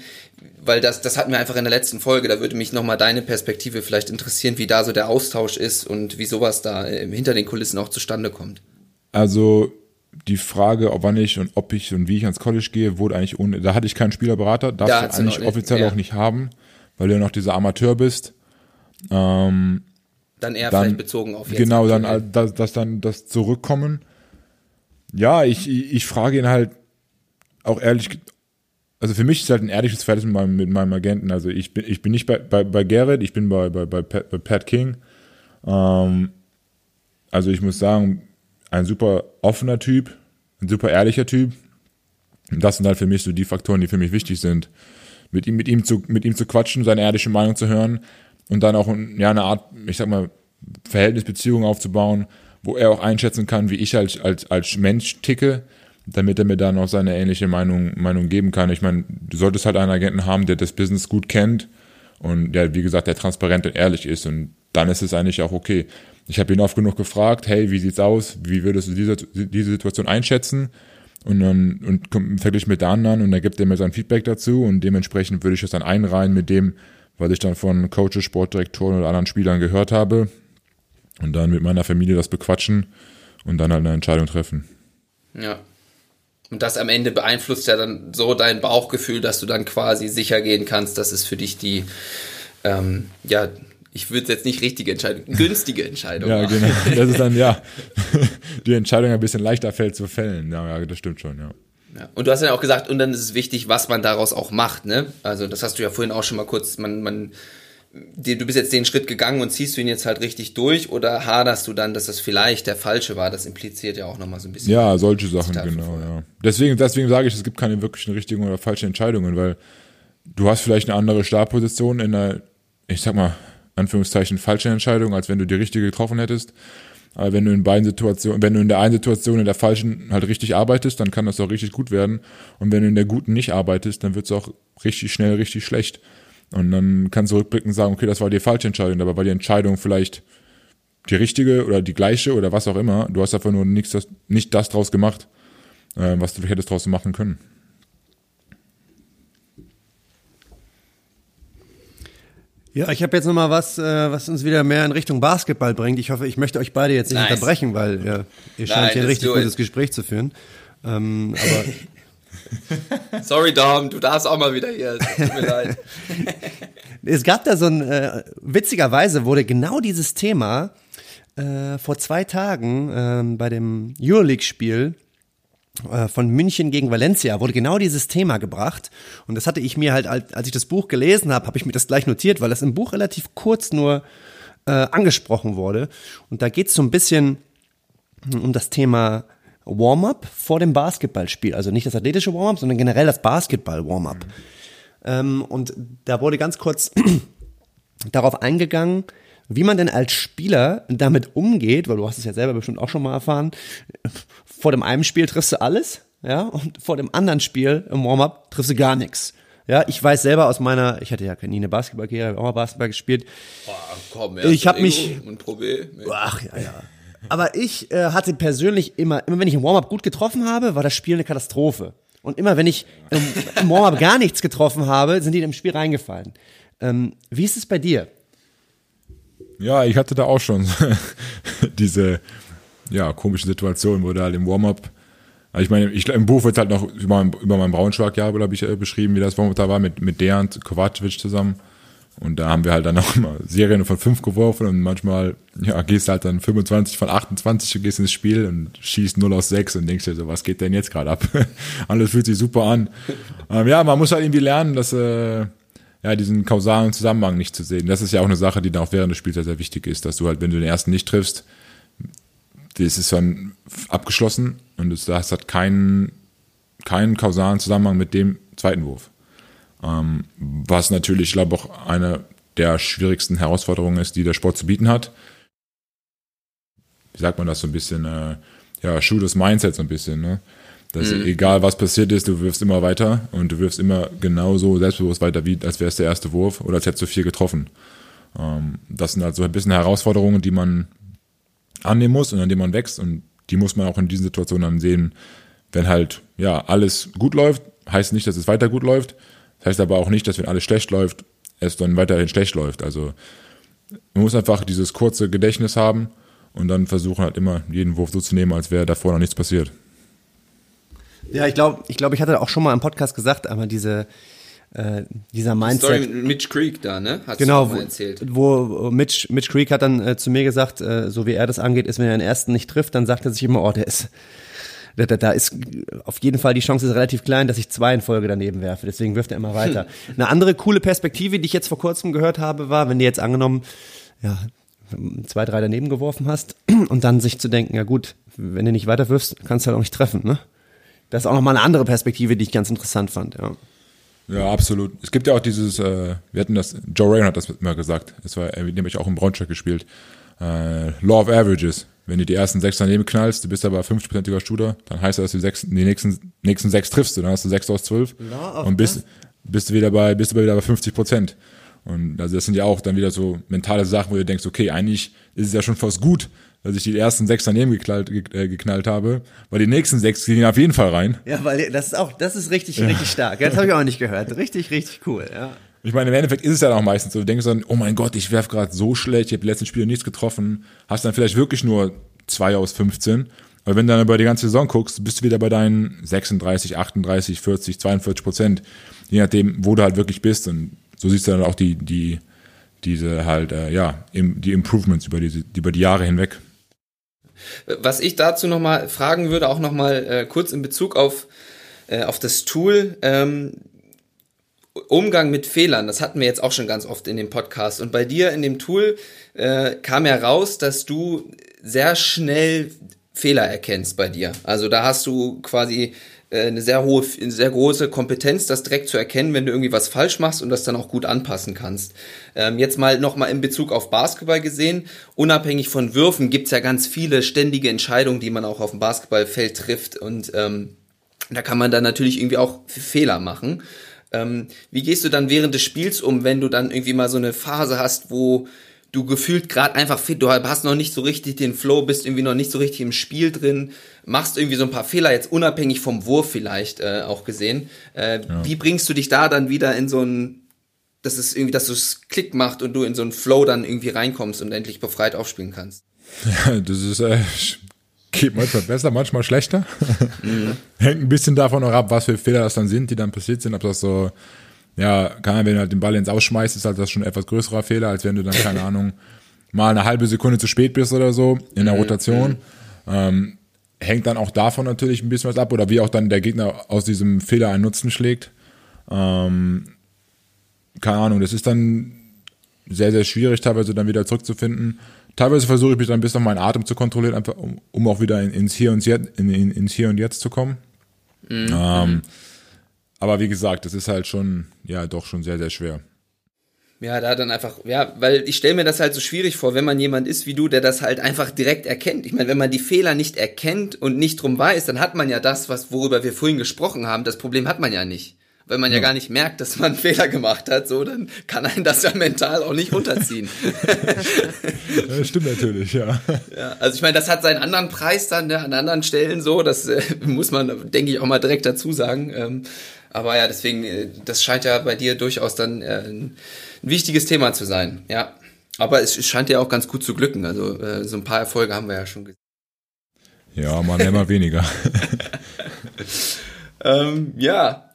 weil das, das hatten wir einfach in der letzten Folge. Da würde mich nochmal deine Perspektive vielleicht interessieren, wie da so der Austausch ist und wie sowas da äh, hinter den Kulissen auch zustande kommt. Also die Frage, ob wann ich und ob ich und wie ich ans College gehe, wurde eigentlich ohne, da hatte ich keinen Spielerberater, darfst da du eigentlich offiziell ja. auch nicht haben, weil du ja noch dieser Amateur bist. Ähm, dann eher dann, vielleicht bezogen auf jetzt. Genau, dann dass, dass dann das Zurückkommen. Ja, ich, ich frage ihn halt auch ehrlich, also für mich ist halt ein ehrliches Verhältnis mit meinem, mit meinem Agenten. Also ich bin, ich bin nicht bei, bei, bei Garrett, ich bin bei, bei, bei, Pat, bei Pat King. Ähm, also ich muss sagen, ein super offener Typ, ein super ehrlicher Typ. Und das sind halt für mich so die Faktoren, die für mich wichtig sind. Mit ihm, mit ihm zu, mit ihm zu quatschen, seine ehrliche Meinung zu hören, und dann auch ja, eine Art, ich sag mal, Verhältnisbeziehung aufzubauen, wo er auch einschätzen kann, wie ich als, als, als Mensch ticke, damit er mir dann auch seine ähnliche Meinung, Meinung geben kann. Ich meine, du solltest halt einen Agenten haben, der das Business gut kennt und der, wie gesagt, der transparent und ehrlich ist und dann ist es eigentlich auch okay. Ich habe ihn oft genug gefragt, hey, wie sieht's aus? Wie würdest du diese, diese Situation einschätzen? Und dann und verglichen mit der anderen und dann gibt er mir sein Feedback dazu und dementsprechend würde ich es dann einreihen mit dem, weil ich dann von Coaches, Sportdirektoren oder anderen Spielern gehört habe und dann mit meiner Familie das bequatschen und dann halt eine Entscheidung treffen. Ja. Und das am Ende beeinflusst ja dann so dein Bauchgefühl, dass du dann quasi sicher gehen kannst, dass es für dich die, ähm, ja, ich würde jetzt nicht richtige Entscheidung, günstige Entscheidung. ja, genau. Das ist dann, ja, die Entscheidung ein bisschen leichter fällt zu fällen. Ja, ja, das stimmt schon, ja. Ja. Und du hast ja auch gesagt, und dann ist es wichtig, was man daraus auch macht, ne? Also das hast du ja vorhin auch schon mal kurz, man, man, du bist jetzt den Schritt gegangen und ziehst du ihn jetzt halt richtig durch oder haderst du dann, dass das vielleicht der falsche war? Das impliziert ja auch nochmal so ein bisschen. Ja, solche Sachen, genau, ja. Deswegen, deswegen sage ich, es gibt keine wirklichen richtigen oder falschen Entscheidungen, weil du hast vielleicht eine andere Startposition in einer, ich sag mal, Anführungszeichen falsche Entscheidung, als wenn du die richtige getroffen hättest. Aber wenn du in beiden Situationen, wenn du in der einen Situation in der falschen halt richtig arbeitest, dann kann das auch richtig gut werden. Und wenn du in der guten nicht arbeitest, dann wird es auch richtig schnell richtig schlecht. Und dann kannst du rückblickend sagen, okay, das war die falsche Entscheidung, aber war die Entscheidung vielleicht die richtige oder die gleiche oder was auch immer. Du hast einfach nur nichts, nicht das draus gemacht, äh, was du hättest draus machen können. Ja, ich habe jetzt nochmal was, äh, was uns wieder mehr in Richtung Basketball bringt. Ich hoffe, ich möchte euch beide jetzt nicht nice. unterbrechen, weil ja, ihr scheint Nein, hier ein richtig gutes Gespräch zu führen. Ähm, aber Sorry, Dom, du darfst auch mal wieder hier. Tut mir leid. es gab da so ein, äh, witzigerweise wurde genau dieses Thema äh, vor zwei Tagen äh, bei dem Euroleague-Spiel von München gegen Valencia wurde genau dieses Thema gebracht und das hatte ich mir halt als ich das Buch gelesen habe, habe ich mir das gleich notiert, weil das im Buch relativ kurz nur äh, angesprochen wurde und da geht es so ein bisschen um das Thema Warm-up vor dem Basketballspiel, also nicht das athletische Warm-up, sondern generell das Basketball-Warm-up. Mhm. Ähm, und da wurde ganz kurz darauf eingegangen, wie man denn als Spieler damit umgeht, weil du hast es ja selber bestimmt auch schon mal erfahren, vor dem einen Spiel triffst du alles, ja, und vor dem anderen Spiel im Warm-up triffst du gar nichts. Ja, ich weiß selber aus meiner, ich hatte ja nie eine Basketballkarriere, auch mal Basketball gespielt. Boah, komm, ich habe mich, ach ja, ja. Aber ich äh, hatte persönlich immer, immer wenn ich im Warm-up gut getroffen habe, war das Spiel eine Katastrophe. Und immer wenn ich im, im Warm-up gar nichts getroffen habe, sind die im Spiel reingefallen. Ähm, wie ist es bei dir? Ja, ich hatte da auch schon diese ja, komische Situation, wo da halt im Warm-up also ich meine, ich, im Buch wird halt noch über, über mein Braunschweig-Jahr, glaube ich, äh, beschrieben, wie das Warm-up da war, mit, mit der und Kovacevic zusammen. Und da haben wir halt dann auch immer Serien von fünf geworfen und manchmal, ja, gehst halt dann 25 von 28 und gehst ins Spiel und schießt 0 aus 6 und denkst dir so, was geht denn jetzt gerade ab? Alles fühlt sich super an. Ähm, ja, man muss halt irgendwie lernen, dass, äh, ja, diesen kausalen Zusammenhang nicht zu sehen. Das ist ja auch eine Sache, die dann auch während des Spiels sehr, sehr wichtig ist, dass du halt, wenn du den ersten nicht triffst, das ist dann abgeschlossen und das, das hat keinen, keinen kausalen Zusammenhang mit dem zweiten Wurf. Ähm, was natürlich, ich glaube auch eine der schwierigsten Herausforderungen ist, die der Sport zu bieten hat. Wie sagt man das so ein bisschen? Äh, ja, Shooters Mindset so ein bisschen, ne? Dass mhm. egal was passiert ist, du wirfst immer weiter und du wirfst immer genauso selbstbewusst weiter, wie als wäre es der erste Wurf oder als hättest du vier getroffen. Ähm, das sind halt so ein bisschen Herausforderungen, die man annehmen muss und an denen man wächst und die muss man auch in diesen Situationen dann sehen, wenn halt ja alles gut läuft, heißt nicht, dass es weiter gut läuft, das heißt aber auch nicht, dass wenn alles schlecht läuft, es dann weiterhin schlecht läuft. Also man muss einfach dieses kurze Gedächtnis haben und dann versuchen halt immer jeden Wurf so zu nehmen, als wäre davor noch nichts passiert. Ja, ich glaube, ich glaube, ich hatte auch schon mal im Podcast gesagt, aber diese äh, dieser Mindset. Die Story mit Mitch Creek da, ne? Hast genau, du mal erzählt. Wo, wo Mitch, Mitch Creek hat dann äh, zu mir gesagt, äh, so wie er das angeht, ist, wenn er den ersten nicht trifft, dann sagt er sich immer, oh, der ist, da, da, da ist auf jeden Fall die Chance ist relativ klein, dass ich zwei in Folge daneben werfe. Deswegen wirft er immer weiter. Eine andere coole Perspektive, die ich jetzt vor kurzem gehört habe, war, wenn du jetzt angenommen, ja, zwei, drei daneben geworfen hast und dann sich zu denken, ja gut, wenn du nicht weiter wirfst, kannst du halt auch nicht treffen, ne? Das ist auch nochmal eine andere Perspektive, die ich ganz interessant fand, ja. Ja, absolut. Es gibt ja auch dieses, äh, wir hatten das, Joe Rayon hat das immer gesagt, das war nämlich auch im Braunschweig gespielt, äh, Law of Averages. Wenn du die ersten sechs daneben knallst, du bist aber 50-prozentiger Shooter, dann heißt das, dass du die, sechs, die nächsten, nächsten sechs triffst, dann hast du sechs aus zwölf und bist, bist du wieder bei, bist du wieder bei 50 Prozent. Und also das sind ja auch dann wieder so mentale Sachen, wo du denkst, okay, eigentlich ist es ja schon fast gut, dass ich die ersten sechs daneben geknallt, äh, geknallt habe, weil die nächsten sechs gingen auf jeden Fall rein. Ja, weil das ist auch, das ist richtig, ja. richtig stark. Das habe ich auch nicht gehört. Richtig, richtig cool, ja. Ich meine, im Endeffekt ist es ja auch meistens so. Du denkst dann, oh mein Gott, ich werf gerade so schlecht, ich habe die letzten Spiele nichts getroffen, hast dann vielleicht wirklich nur zwei aus 15. Aber wenn du dann über die ganze Saison guckst, bist du wieder bei deinen 36, 38, 40, 42 Prozent. Je nachdem, wo du halt wirklich bist. Und so siehst du dann auch die, die, diese halt, äh, ja, die Improvements über die, über die Jahre hinweg. Was ich dazu nochmal fragen würde, auch nochmal äh, kurz in Bezug auf, äh, auf das Tool, ähm, Umgang mit Fehlern, das hatten wir jetzt auch schon ganz oft in dem Podcast. Und bei dir in dem Tool äh, kam ja raus, dass du sehr schnell Fehler erkennst bei dir. Also da hast du quasi eine sehr hohe, eine sehr große Kompetenz, das direkt zu erkennen, wenn du irgendwie was falsch machst und das dann auch gut anpassen kannst. Ähm, jetzt mal nochmal in Bezug auf Basketball gesehen, unabhängig von Würfen gibt's ja ganz viele ständige Entscheidungen, die man auch auf dem Basketballfeld trifft und ähm, da kann man dann natürlich irgendwie auch Fehler machen. Ähm, wie gehst du dann während des Spiels um, wenn du dann irgendwie mal so eine Phase hast, wo du gefühlt gerade einfach fit, du hast noch nicht so richtig den Flow, bist irgendwie noch nicht so richtig im Spiel drin, machst irgendwie so ein paar Fehler, jetzt unabhängig vom Wurf vielleicht äh, auch gesehen. Äh, ja. Wie bringst du dich da dann wieder in so ein, dass es irgendwie, dass es Klick macht und du in so einen Flow dann irgendwie reinkommst und endlich befreit aufspielen kannst? Ja, das ist äh, geht manchmal besser, manchmal schlechter. Mhm. Hängt ein bisschen davon auch ab, was für Fehler das dann sind, die dann passiert sind. Ob das so, ja, kann, wenn du halt den Ball ins Ausschmeißt, ist halt das schon ein etwas größerer Fehler, als wenn du dann, keine Ahnung, mal eine halbe Sekunde zu spät bist oder so in der mhm. Rotation. Mhm. Ähm, hängt dann auch davon natürlich ein bisschen was ab oder wie auch dann der Gegner aus diesem Fehler einen Nutzen schlägt. Ähm, keine Ahnung, das ist dann sehr, sehr schwierig, teilweise dann wieder zurückzufinden. Teilweise versuche ich mich dann bis noch meinen Atem zu kontrollieren, einfach um, um auch wieder in, ins, Hier und Jetzt, in, in, ins Hier und Jetzt zu kommen. Mhm. Ähm, aber wie gesagt, das ist halt schon, ja, doch schon sehr, sehr schwer. Ja, da dann einfach, ja, weil ich stelle mir das halt so schwierig vor, wenn man jemand ist wie du, der das halt einfach direkt erkennt. Ich meine, wenn man die Fehler nicht erkennt und nicht drum weiß, dann hat man ja das, was worüber wir vorhin gesprochen haben. Das Problem hat man ja nicht wenn man ja. ja gar nicht merkt, dass man einen Fehler gemacht hat, so, dann kann einen das ja mental auch nicht runterziehen. ja, stimmt natürlich, ja. ja. Also ich meine, das hat seinen anderen Preis dann ne, an anderen Stellen so, das äh, muss man, denke ich, auch mal direkt dazu sagen. Ähm, aber ja, deswegen, äh, das scheint ja bei dir durchaus dann äh, ein, wichtiges Thema zu sein, ja. Aber es scheint ja auch ganz gut zu glücken. Also äh, so ein paar Erfolge haben wir ja schon gesehen. Ja, man immer weniger. ähm, ja,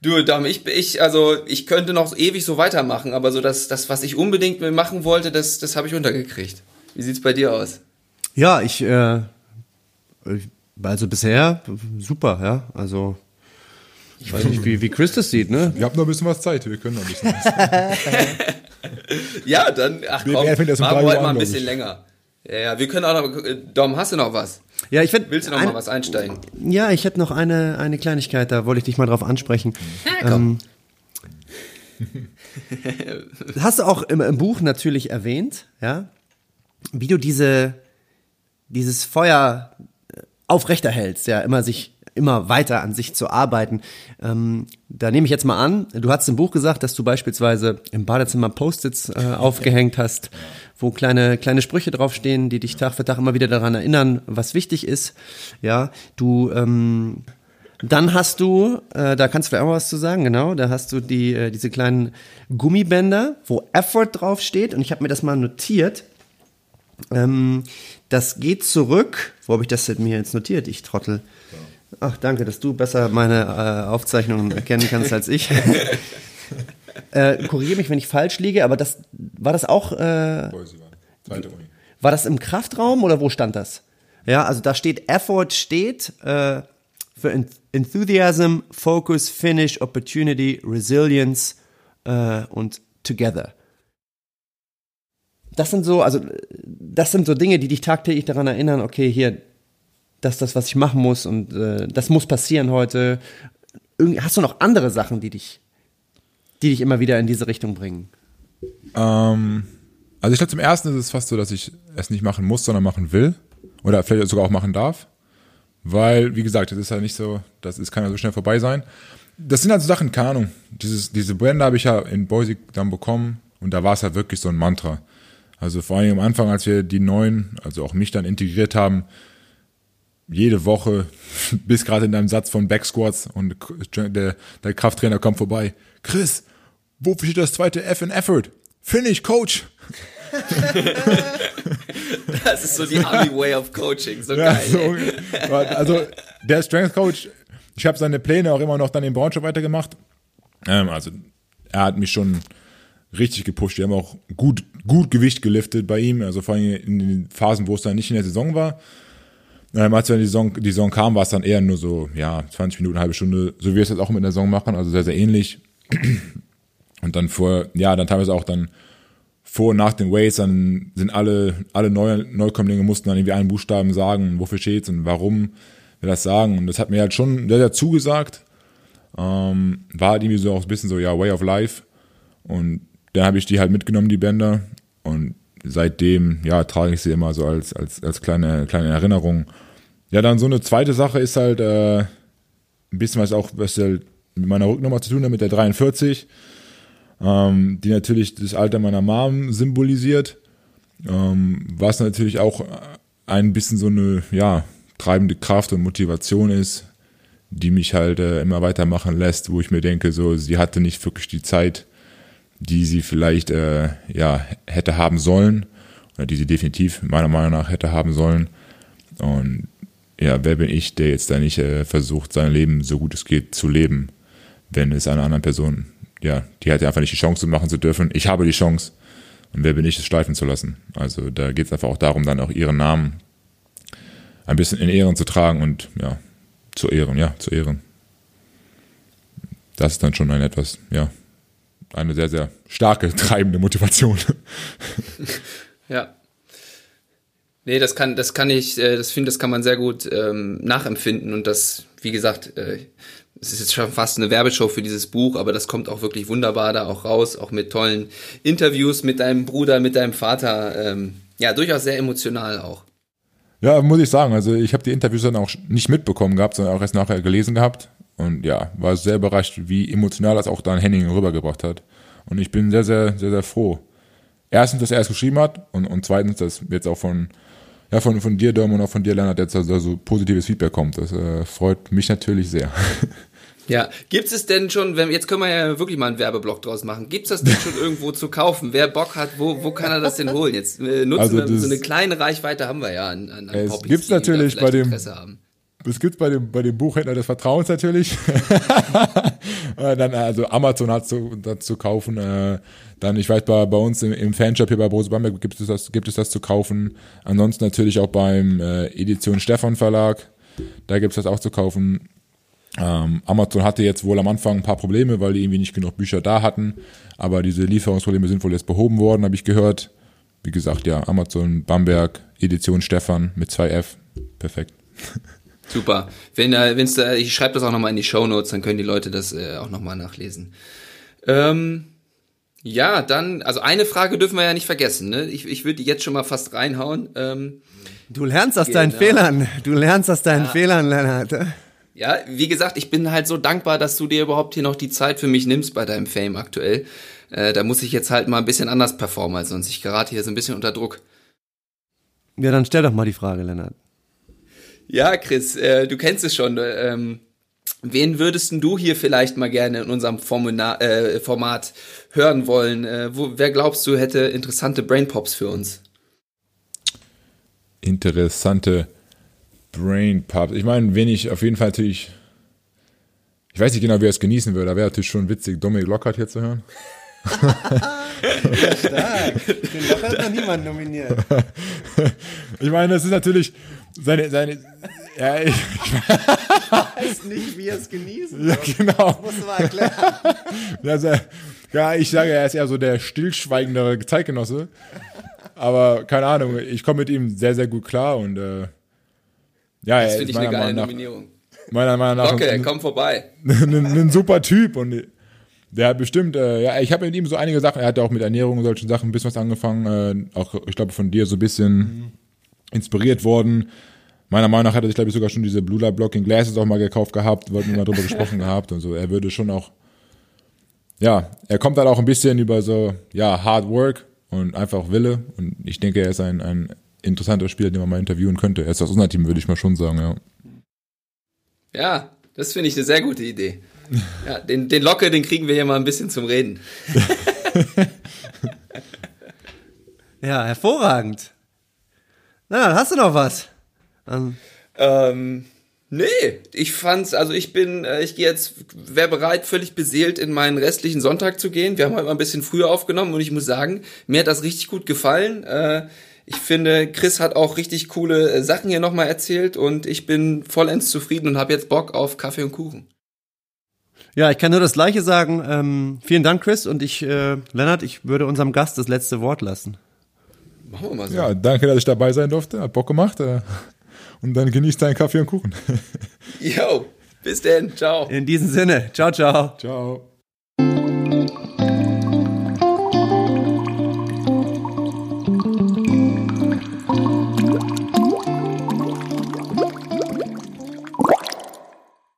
Du, Dam, ich, ich, also ich könnte noch ewig so weitermachen, aber so das, das, was ich unbedingt machen wollte, das, das habe ich untergekriegt. Wie sieht's bei dir aus? Ja, ich, äh, also bisher super, ja. Also ich weiß nicht, wie, wie Chris das sieht, ne? Wir haben noch ein bisschen was Zeit, wir können noch ein bisschen was. ja, dann, ach komm, machen wir heute mal ein bisschen länger. Ja, ja, wir können auch noch, Dom, hast du noch was? Ja, ich werd, Willst du noch ein, mal was einsteigen? Ja, ich hätte noch eine, eine Kleinigkeit, da wollte ich dich mal drauf ansprechen. Ja, komm. Ähm, hast du auch im, im, Buch natürlich erwähnt, ja, wie du diese, dieses Feuer äh, aufrechterhältst, ja, immer sich immer weiter an sich zu arbeiten. Ähm, da nehme ich jetzt mal an, du hast im Buch gesagt, dass du beispielsweise im Badezimmer Post-its äh, aufgehängt hast wo kleine, kleine Sprüche draufstehen, die dich Tag für Tag immer wieder daran erinnern, was wichtig ist. Ja, du, ähm, dann hast du, äh, da kannst du auch was zu sagen, genau, da hast du die, äh, diese kleinen Gummibänder, wo Effort draufsteht und ich habe mir das mal notiert. Ähm, das geht zurück, wo habe ich das mir jetzt notiert, ich Trottel? Ach, danke, dass du besser meine äh, Aufzeichnungen erkennen kannst als ich. Äh, Korrigiere mich, wenn ich falsch liege, aber das war das auch. Äh, war das im Kraftraum oder wo stand das? Ja, also da steht Effort steht äh, für Enthusiasm, Focus, Finish, Opportunity, Resilience äh, und Together. Das sind so, also das sind so Dinge, die dich tagtäglich daran erinnern, okay, hier, das ist das, was ich machen muss und äh, das muss passieren heute. Irgend, hast du noch andere Sachen, die dich die dich immer wieder in diese Richtung bringen? Ähm, also ich glaube, zum ersten ist es fast so, dass ich es nicht machen muss, sondern machen will. Oder vielleicht sogar auch machen darf. Weil, wie gesagt, das ist ja nicht so, das ist, kann ja so schnell vorbei sein. Das sind halt so Sachen, keine Ahnung. Dieses, diese Brände habe ich ja in Boise dann bekommen und da war es halt wirklich so ein Mantra. Also vor allem am Anfang, als wir die neuen, also auch mich dann integriert haben, jede Woche, bis gerade in einem Satz von Backsquats und der, der Krafttrainer kommt vorbei. Chris, wofür steht das zweite F in Effort? Finish, Coach. das ist so die Army Way of Coaching, so ja, geil. So, also der Strength Coach, ich habe seine Pläne auch immer noch dann in Braunschweig weitergemacht. Ähm, also er hat mich schon richtig gepusht. Wir haben auch gut, gut Gewicht geliftet bei ihm, also vor allem in den Phasen, wo es dann nicht in der Saison war. Ähm, als dann die Saison, die Saison kam, war es dann eher nur so, ja, 20 Minuten, halbe Stunde, so wie wir es jetzt auch mit der Saison machen, also sehr, sehr ähnlich. Und dann vor, ja, dann teilweise auch dann vor und nach den Ways, dann sind alle, alle Neu Neukommlinge mussten dann irgendwie einen Buchstaben sagen, wofür steht's und warum wir das sagen. Und das hat mir halt schon sehr, sehr zugesagt. Ähm, war halt irgendwie so auch ein bisschen so, ja, Way of Life. Und dann habe ich die halt mitgenommen, die Bänder. Und seitdem, ja, trage ich sie immer so als, als, als kleine, kleine Erinnerung. Ja, dann so eine zweite Sache ist halt, äh, ein bisschen was auch, was halt mit meiner Rücknummer zu tun hat, mit der 43, ähm, die natürlich das Alter meiner Mom symbolisiert, ähm, was natürlich auch ein bisschen so eine, ja, treibende Kraft und Motivation ist, die mich halt äh, immer weitermachen lässt, wo ich mir denke, so, sie hatte nicht wirklich die Zeit, die sie vielleicht, äh, ja, hätte haben sollen, oder die sie definitiv meiner Meinung nach hätte haben sollen. Und ja, wer bin ich, der jetzt da nicht äh, versucht, sein Leben so gut es geht zu leben, wenn es einer anderen Person, ja, die hat ja einfach nicht die Chance machen zu dürfen. Ich habe die Chance. Und wer bin ich, es schleifen zu lassen? Also da geht es einfach auch darum, dann auch ihren Namen ein bisschen in Ehren zu tragen und ja, zu ehren, ja, zu ehren. Das ist dann schon ein etwas, ja, eine sehr, sehr starke, treibende Motivation. ja. Nee, das kann, das kann ich, äh, das finde, das kann man sehr gut ähm, nachempfinden und das, wie gesagt, äh, es ist jetzt schon fast eine Werbeshow für dieses Buch, aber das kommt auch wirklich wunderbar da auch raus, auch mit tollen Interviews mit deinem Bruder, mit deinem Vater, ähm, ja, durchaus sehr emotional auch. Ja, muss ich sagen, also ich habe die Interviews dann auch nicht mitbekommen gehabt, sondern auch erst nachher gelesen gehabt und ja, war sehr überrascht, wie emotional das auch dann Henning rübergebracht hat. Und ich bin sehr, sehr, sehr, sehr froh. Erstens, dass er es geschrieben hat und, und zweitens, dass jetzt auch von ja, von, von dir, Dom, und auch von dir, Lennart, jetzt also, also positives Feedback kommt. Das äh, freut mich natürlich sehr. Ja, gibt es denn schon, wenn jetzt können wir ja wirklich mal einen Werbeblock draus machen. Gibt es das denn schon irgendwo zu kaufen? Wer Bock hat, wo, wo kann er das denn holen? Jetzt äh, nutzen also wir so eine kleine Reichweite haben wir ja an, an, an Es gibt natürlich bei dem Es gibt bei dem bei dem Buchhändler des Vertrauens natürlich. Äh, dann also Amazon hat zu, zu kaufen. Äh, dann, ich weiß, bei, bei uns im, im Fanshop hier bei Brose Bamberg gibt es das, gibt es das zu kaufen. Ansonsten natürlich auch beim äh, Edition Stefan Verlag. Da gibt es das auch zu kaufen. Ähm, Amazon hatte jetzt wohl am Anfang ein paar Probleme, weil die irgendwie nicht genug Bücher da hatten. Aber diese Lieferungsprobleme sind wohl jetzt behoben worden, habe ich gehört. Wie gesagt, ja, Amazon Bamberg, Edition Stefan mit 2F. Perfekt. Super. Wenn, äh, wenn's da, ich schreibe das auch nochmal in die Show Notes, dann können die Leute das äh, auch nochmal nachlesen. Ähm, ja, dann, also eine Frage dürfen wir ja nicht vergessen. Ne? Ich, ich würde die jetzt schon mal fast reinhauen. Ähm, du lernst aus genau. deinen Fehlern. Du lernst aus deinen ja. Fehlern, Lennart. Ja, wie gesagt, ich bin halt so dankbar, dass du dir überhaupt hier noch die Zeit für mich nimmst bei deinem Fame aktuell. Äh, da muss ich jetzt halt mal ein bisschen anders performen als sonst. Ich gerate hier so ein bisschen unter Druck. Ja, dann stell doch mal die Frage, Lennart. Ja, Chris, äh, du kennst es schon. Ähm, wen würdest du hier vielleicht mal gerne in unserem Formula äh, Format hören wollen? Äh, wo, wer glaubst du hätte interessante Brainpops für uns? Interessante Brainpops. Ich meine, wen ich auf jeden Fall natürlich. Ich weiß nicht genau, wie er es genießen würde, aber wäre natürlich schon witzig, Dominik Lockhart hier zu hören. ja, stark. Den Lockhart hat noch niemand nominiert. ich meine, das ist natürlich seine, seine, ja, ich, ich weiß nicht, wie er es genießen Ja, genau. Das musst du mal erklären. Also, ja, ich sage, er ist eher so der stillschweigendere Zeitgenosse. Aber keine Ahnung, ich komme mit ihm sehr, sehr gut klar und äh, ja, das finde ich eine geile nach, Nominierung. Meiner Meinung nach. Okay, komm vorbei. Ein, ein super Typ und der hat bestimmt, äh, ja, ich habe mit ihm so einige Sachen, er hat auch mit Ernährung und solchen Sachen ein bisschen was angefangen, äh, auch ich glaube von dir so ein bisschen mhm. Inspiriert worden. Meiner Meinung nach hat er sich, glaube ich, sogar schon diese Blue Light Blocking Glasses auch mal gekauft gehabt, wollten wir mal drüber gesprochen gehabt und so. Er würde schon auch, ja, er kommt halt auch ein bisschen über so, ja, Hard Work und einfach Wille. Und ich denke, er ist ein, ein interessanter Spieler, den man mal interviewen könnte. Er ist aus unserem Team, würde ich mal schon sagen, ja. Ja, das finde ich eine sehr gute Idee. Ja, den, den Locke, den kriegen wir hier mal ein bisschen zum Reden. ja, hervorragend. Na, hast du noch was? Ähm, ähm Nee, ich fand's, also ich bin, äh, ich gehe jetzt, wäre bereit, völlig beseelt in meinen restlichen Sonntag zu gehen. Wir haben heute mal ein bisschen früher aufgenommen und ich muss sagen, mir hat das richtig gut gefallen. Äh, ich finde, Chris hat auch richtig coole äh, Sachen hier nochmal erzählt und ich bin vollends zufrieden und habe jetzt Bock auf Kaffee und Kuchen. Ja, ich kann nur das Gleiche sagen. Ähm, vielen Dank, Chris. Und ich, äh, Lennart, ich würde unserem Gast das letzte Wort lassen. Machen wir mal so. Ja, danke, dass ich dabei sein durfte. Hat Bock gemacht. Äh und dann genießt deinen Kaffee und Kuchen. Jo, bis denn. Ciao. In diesem Sinne. Ciao, ciao. Ciao.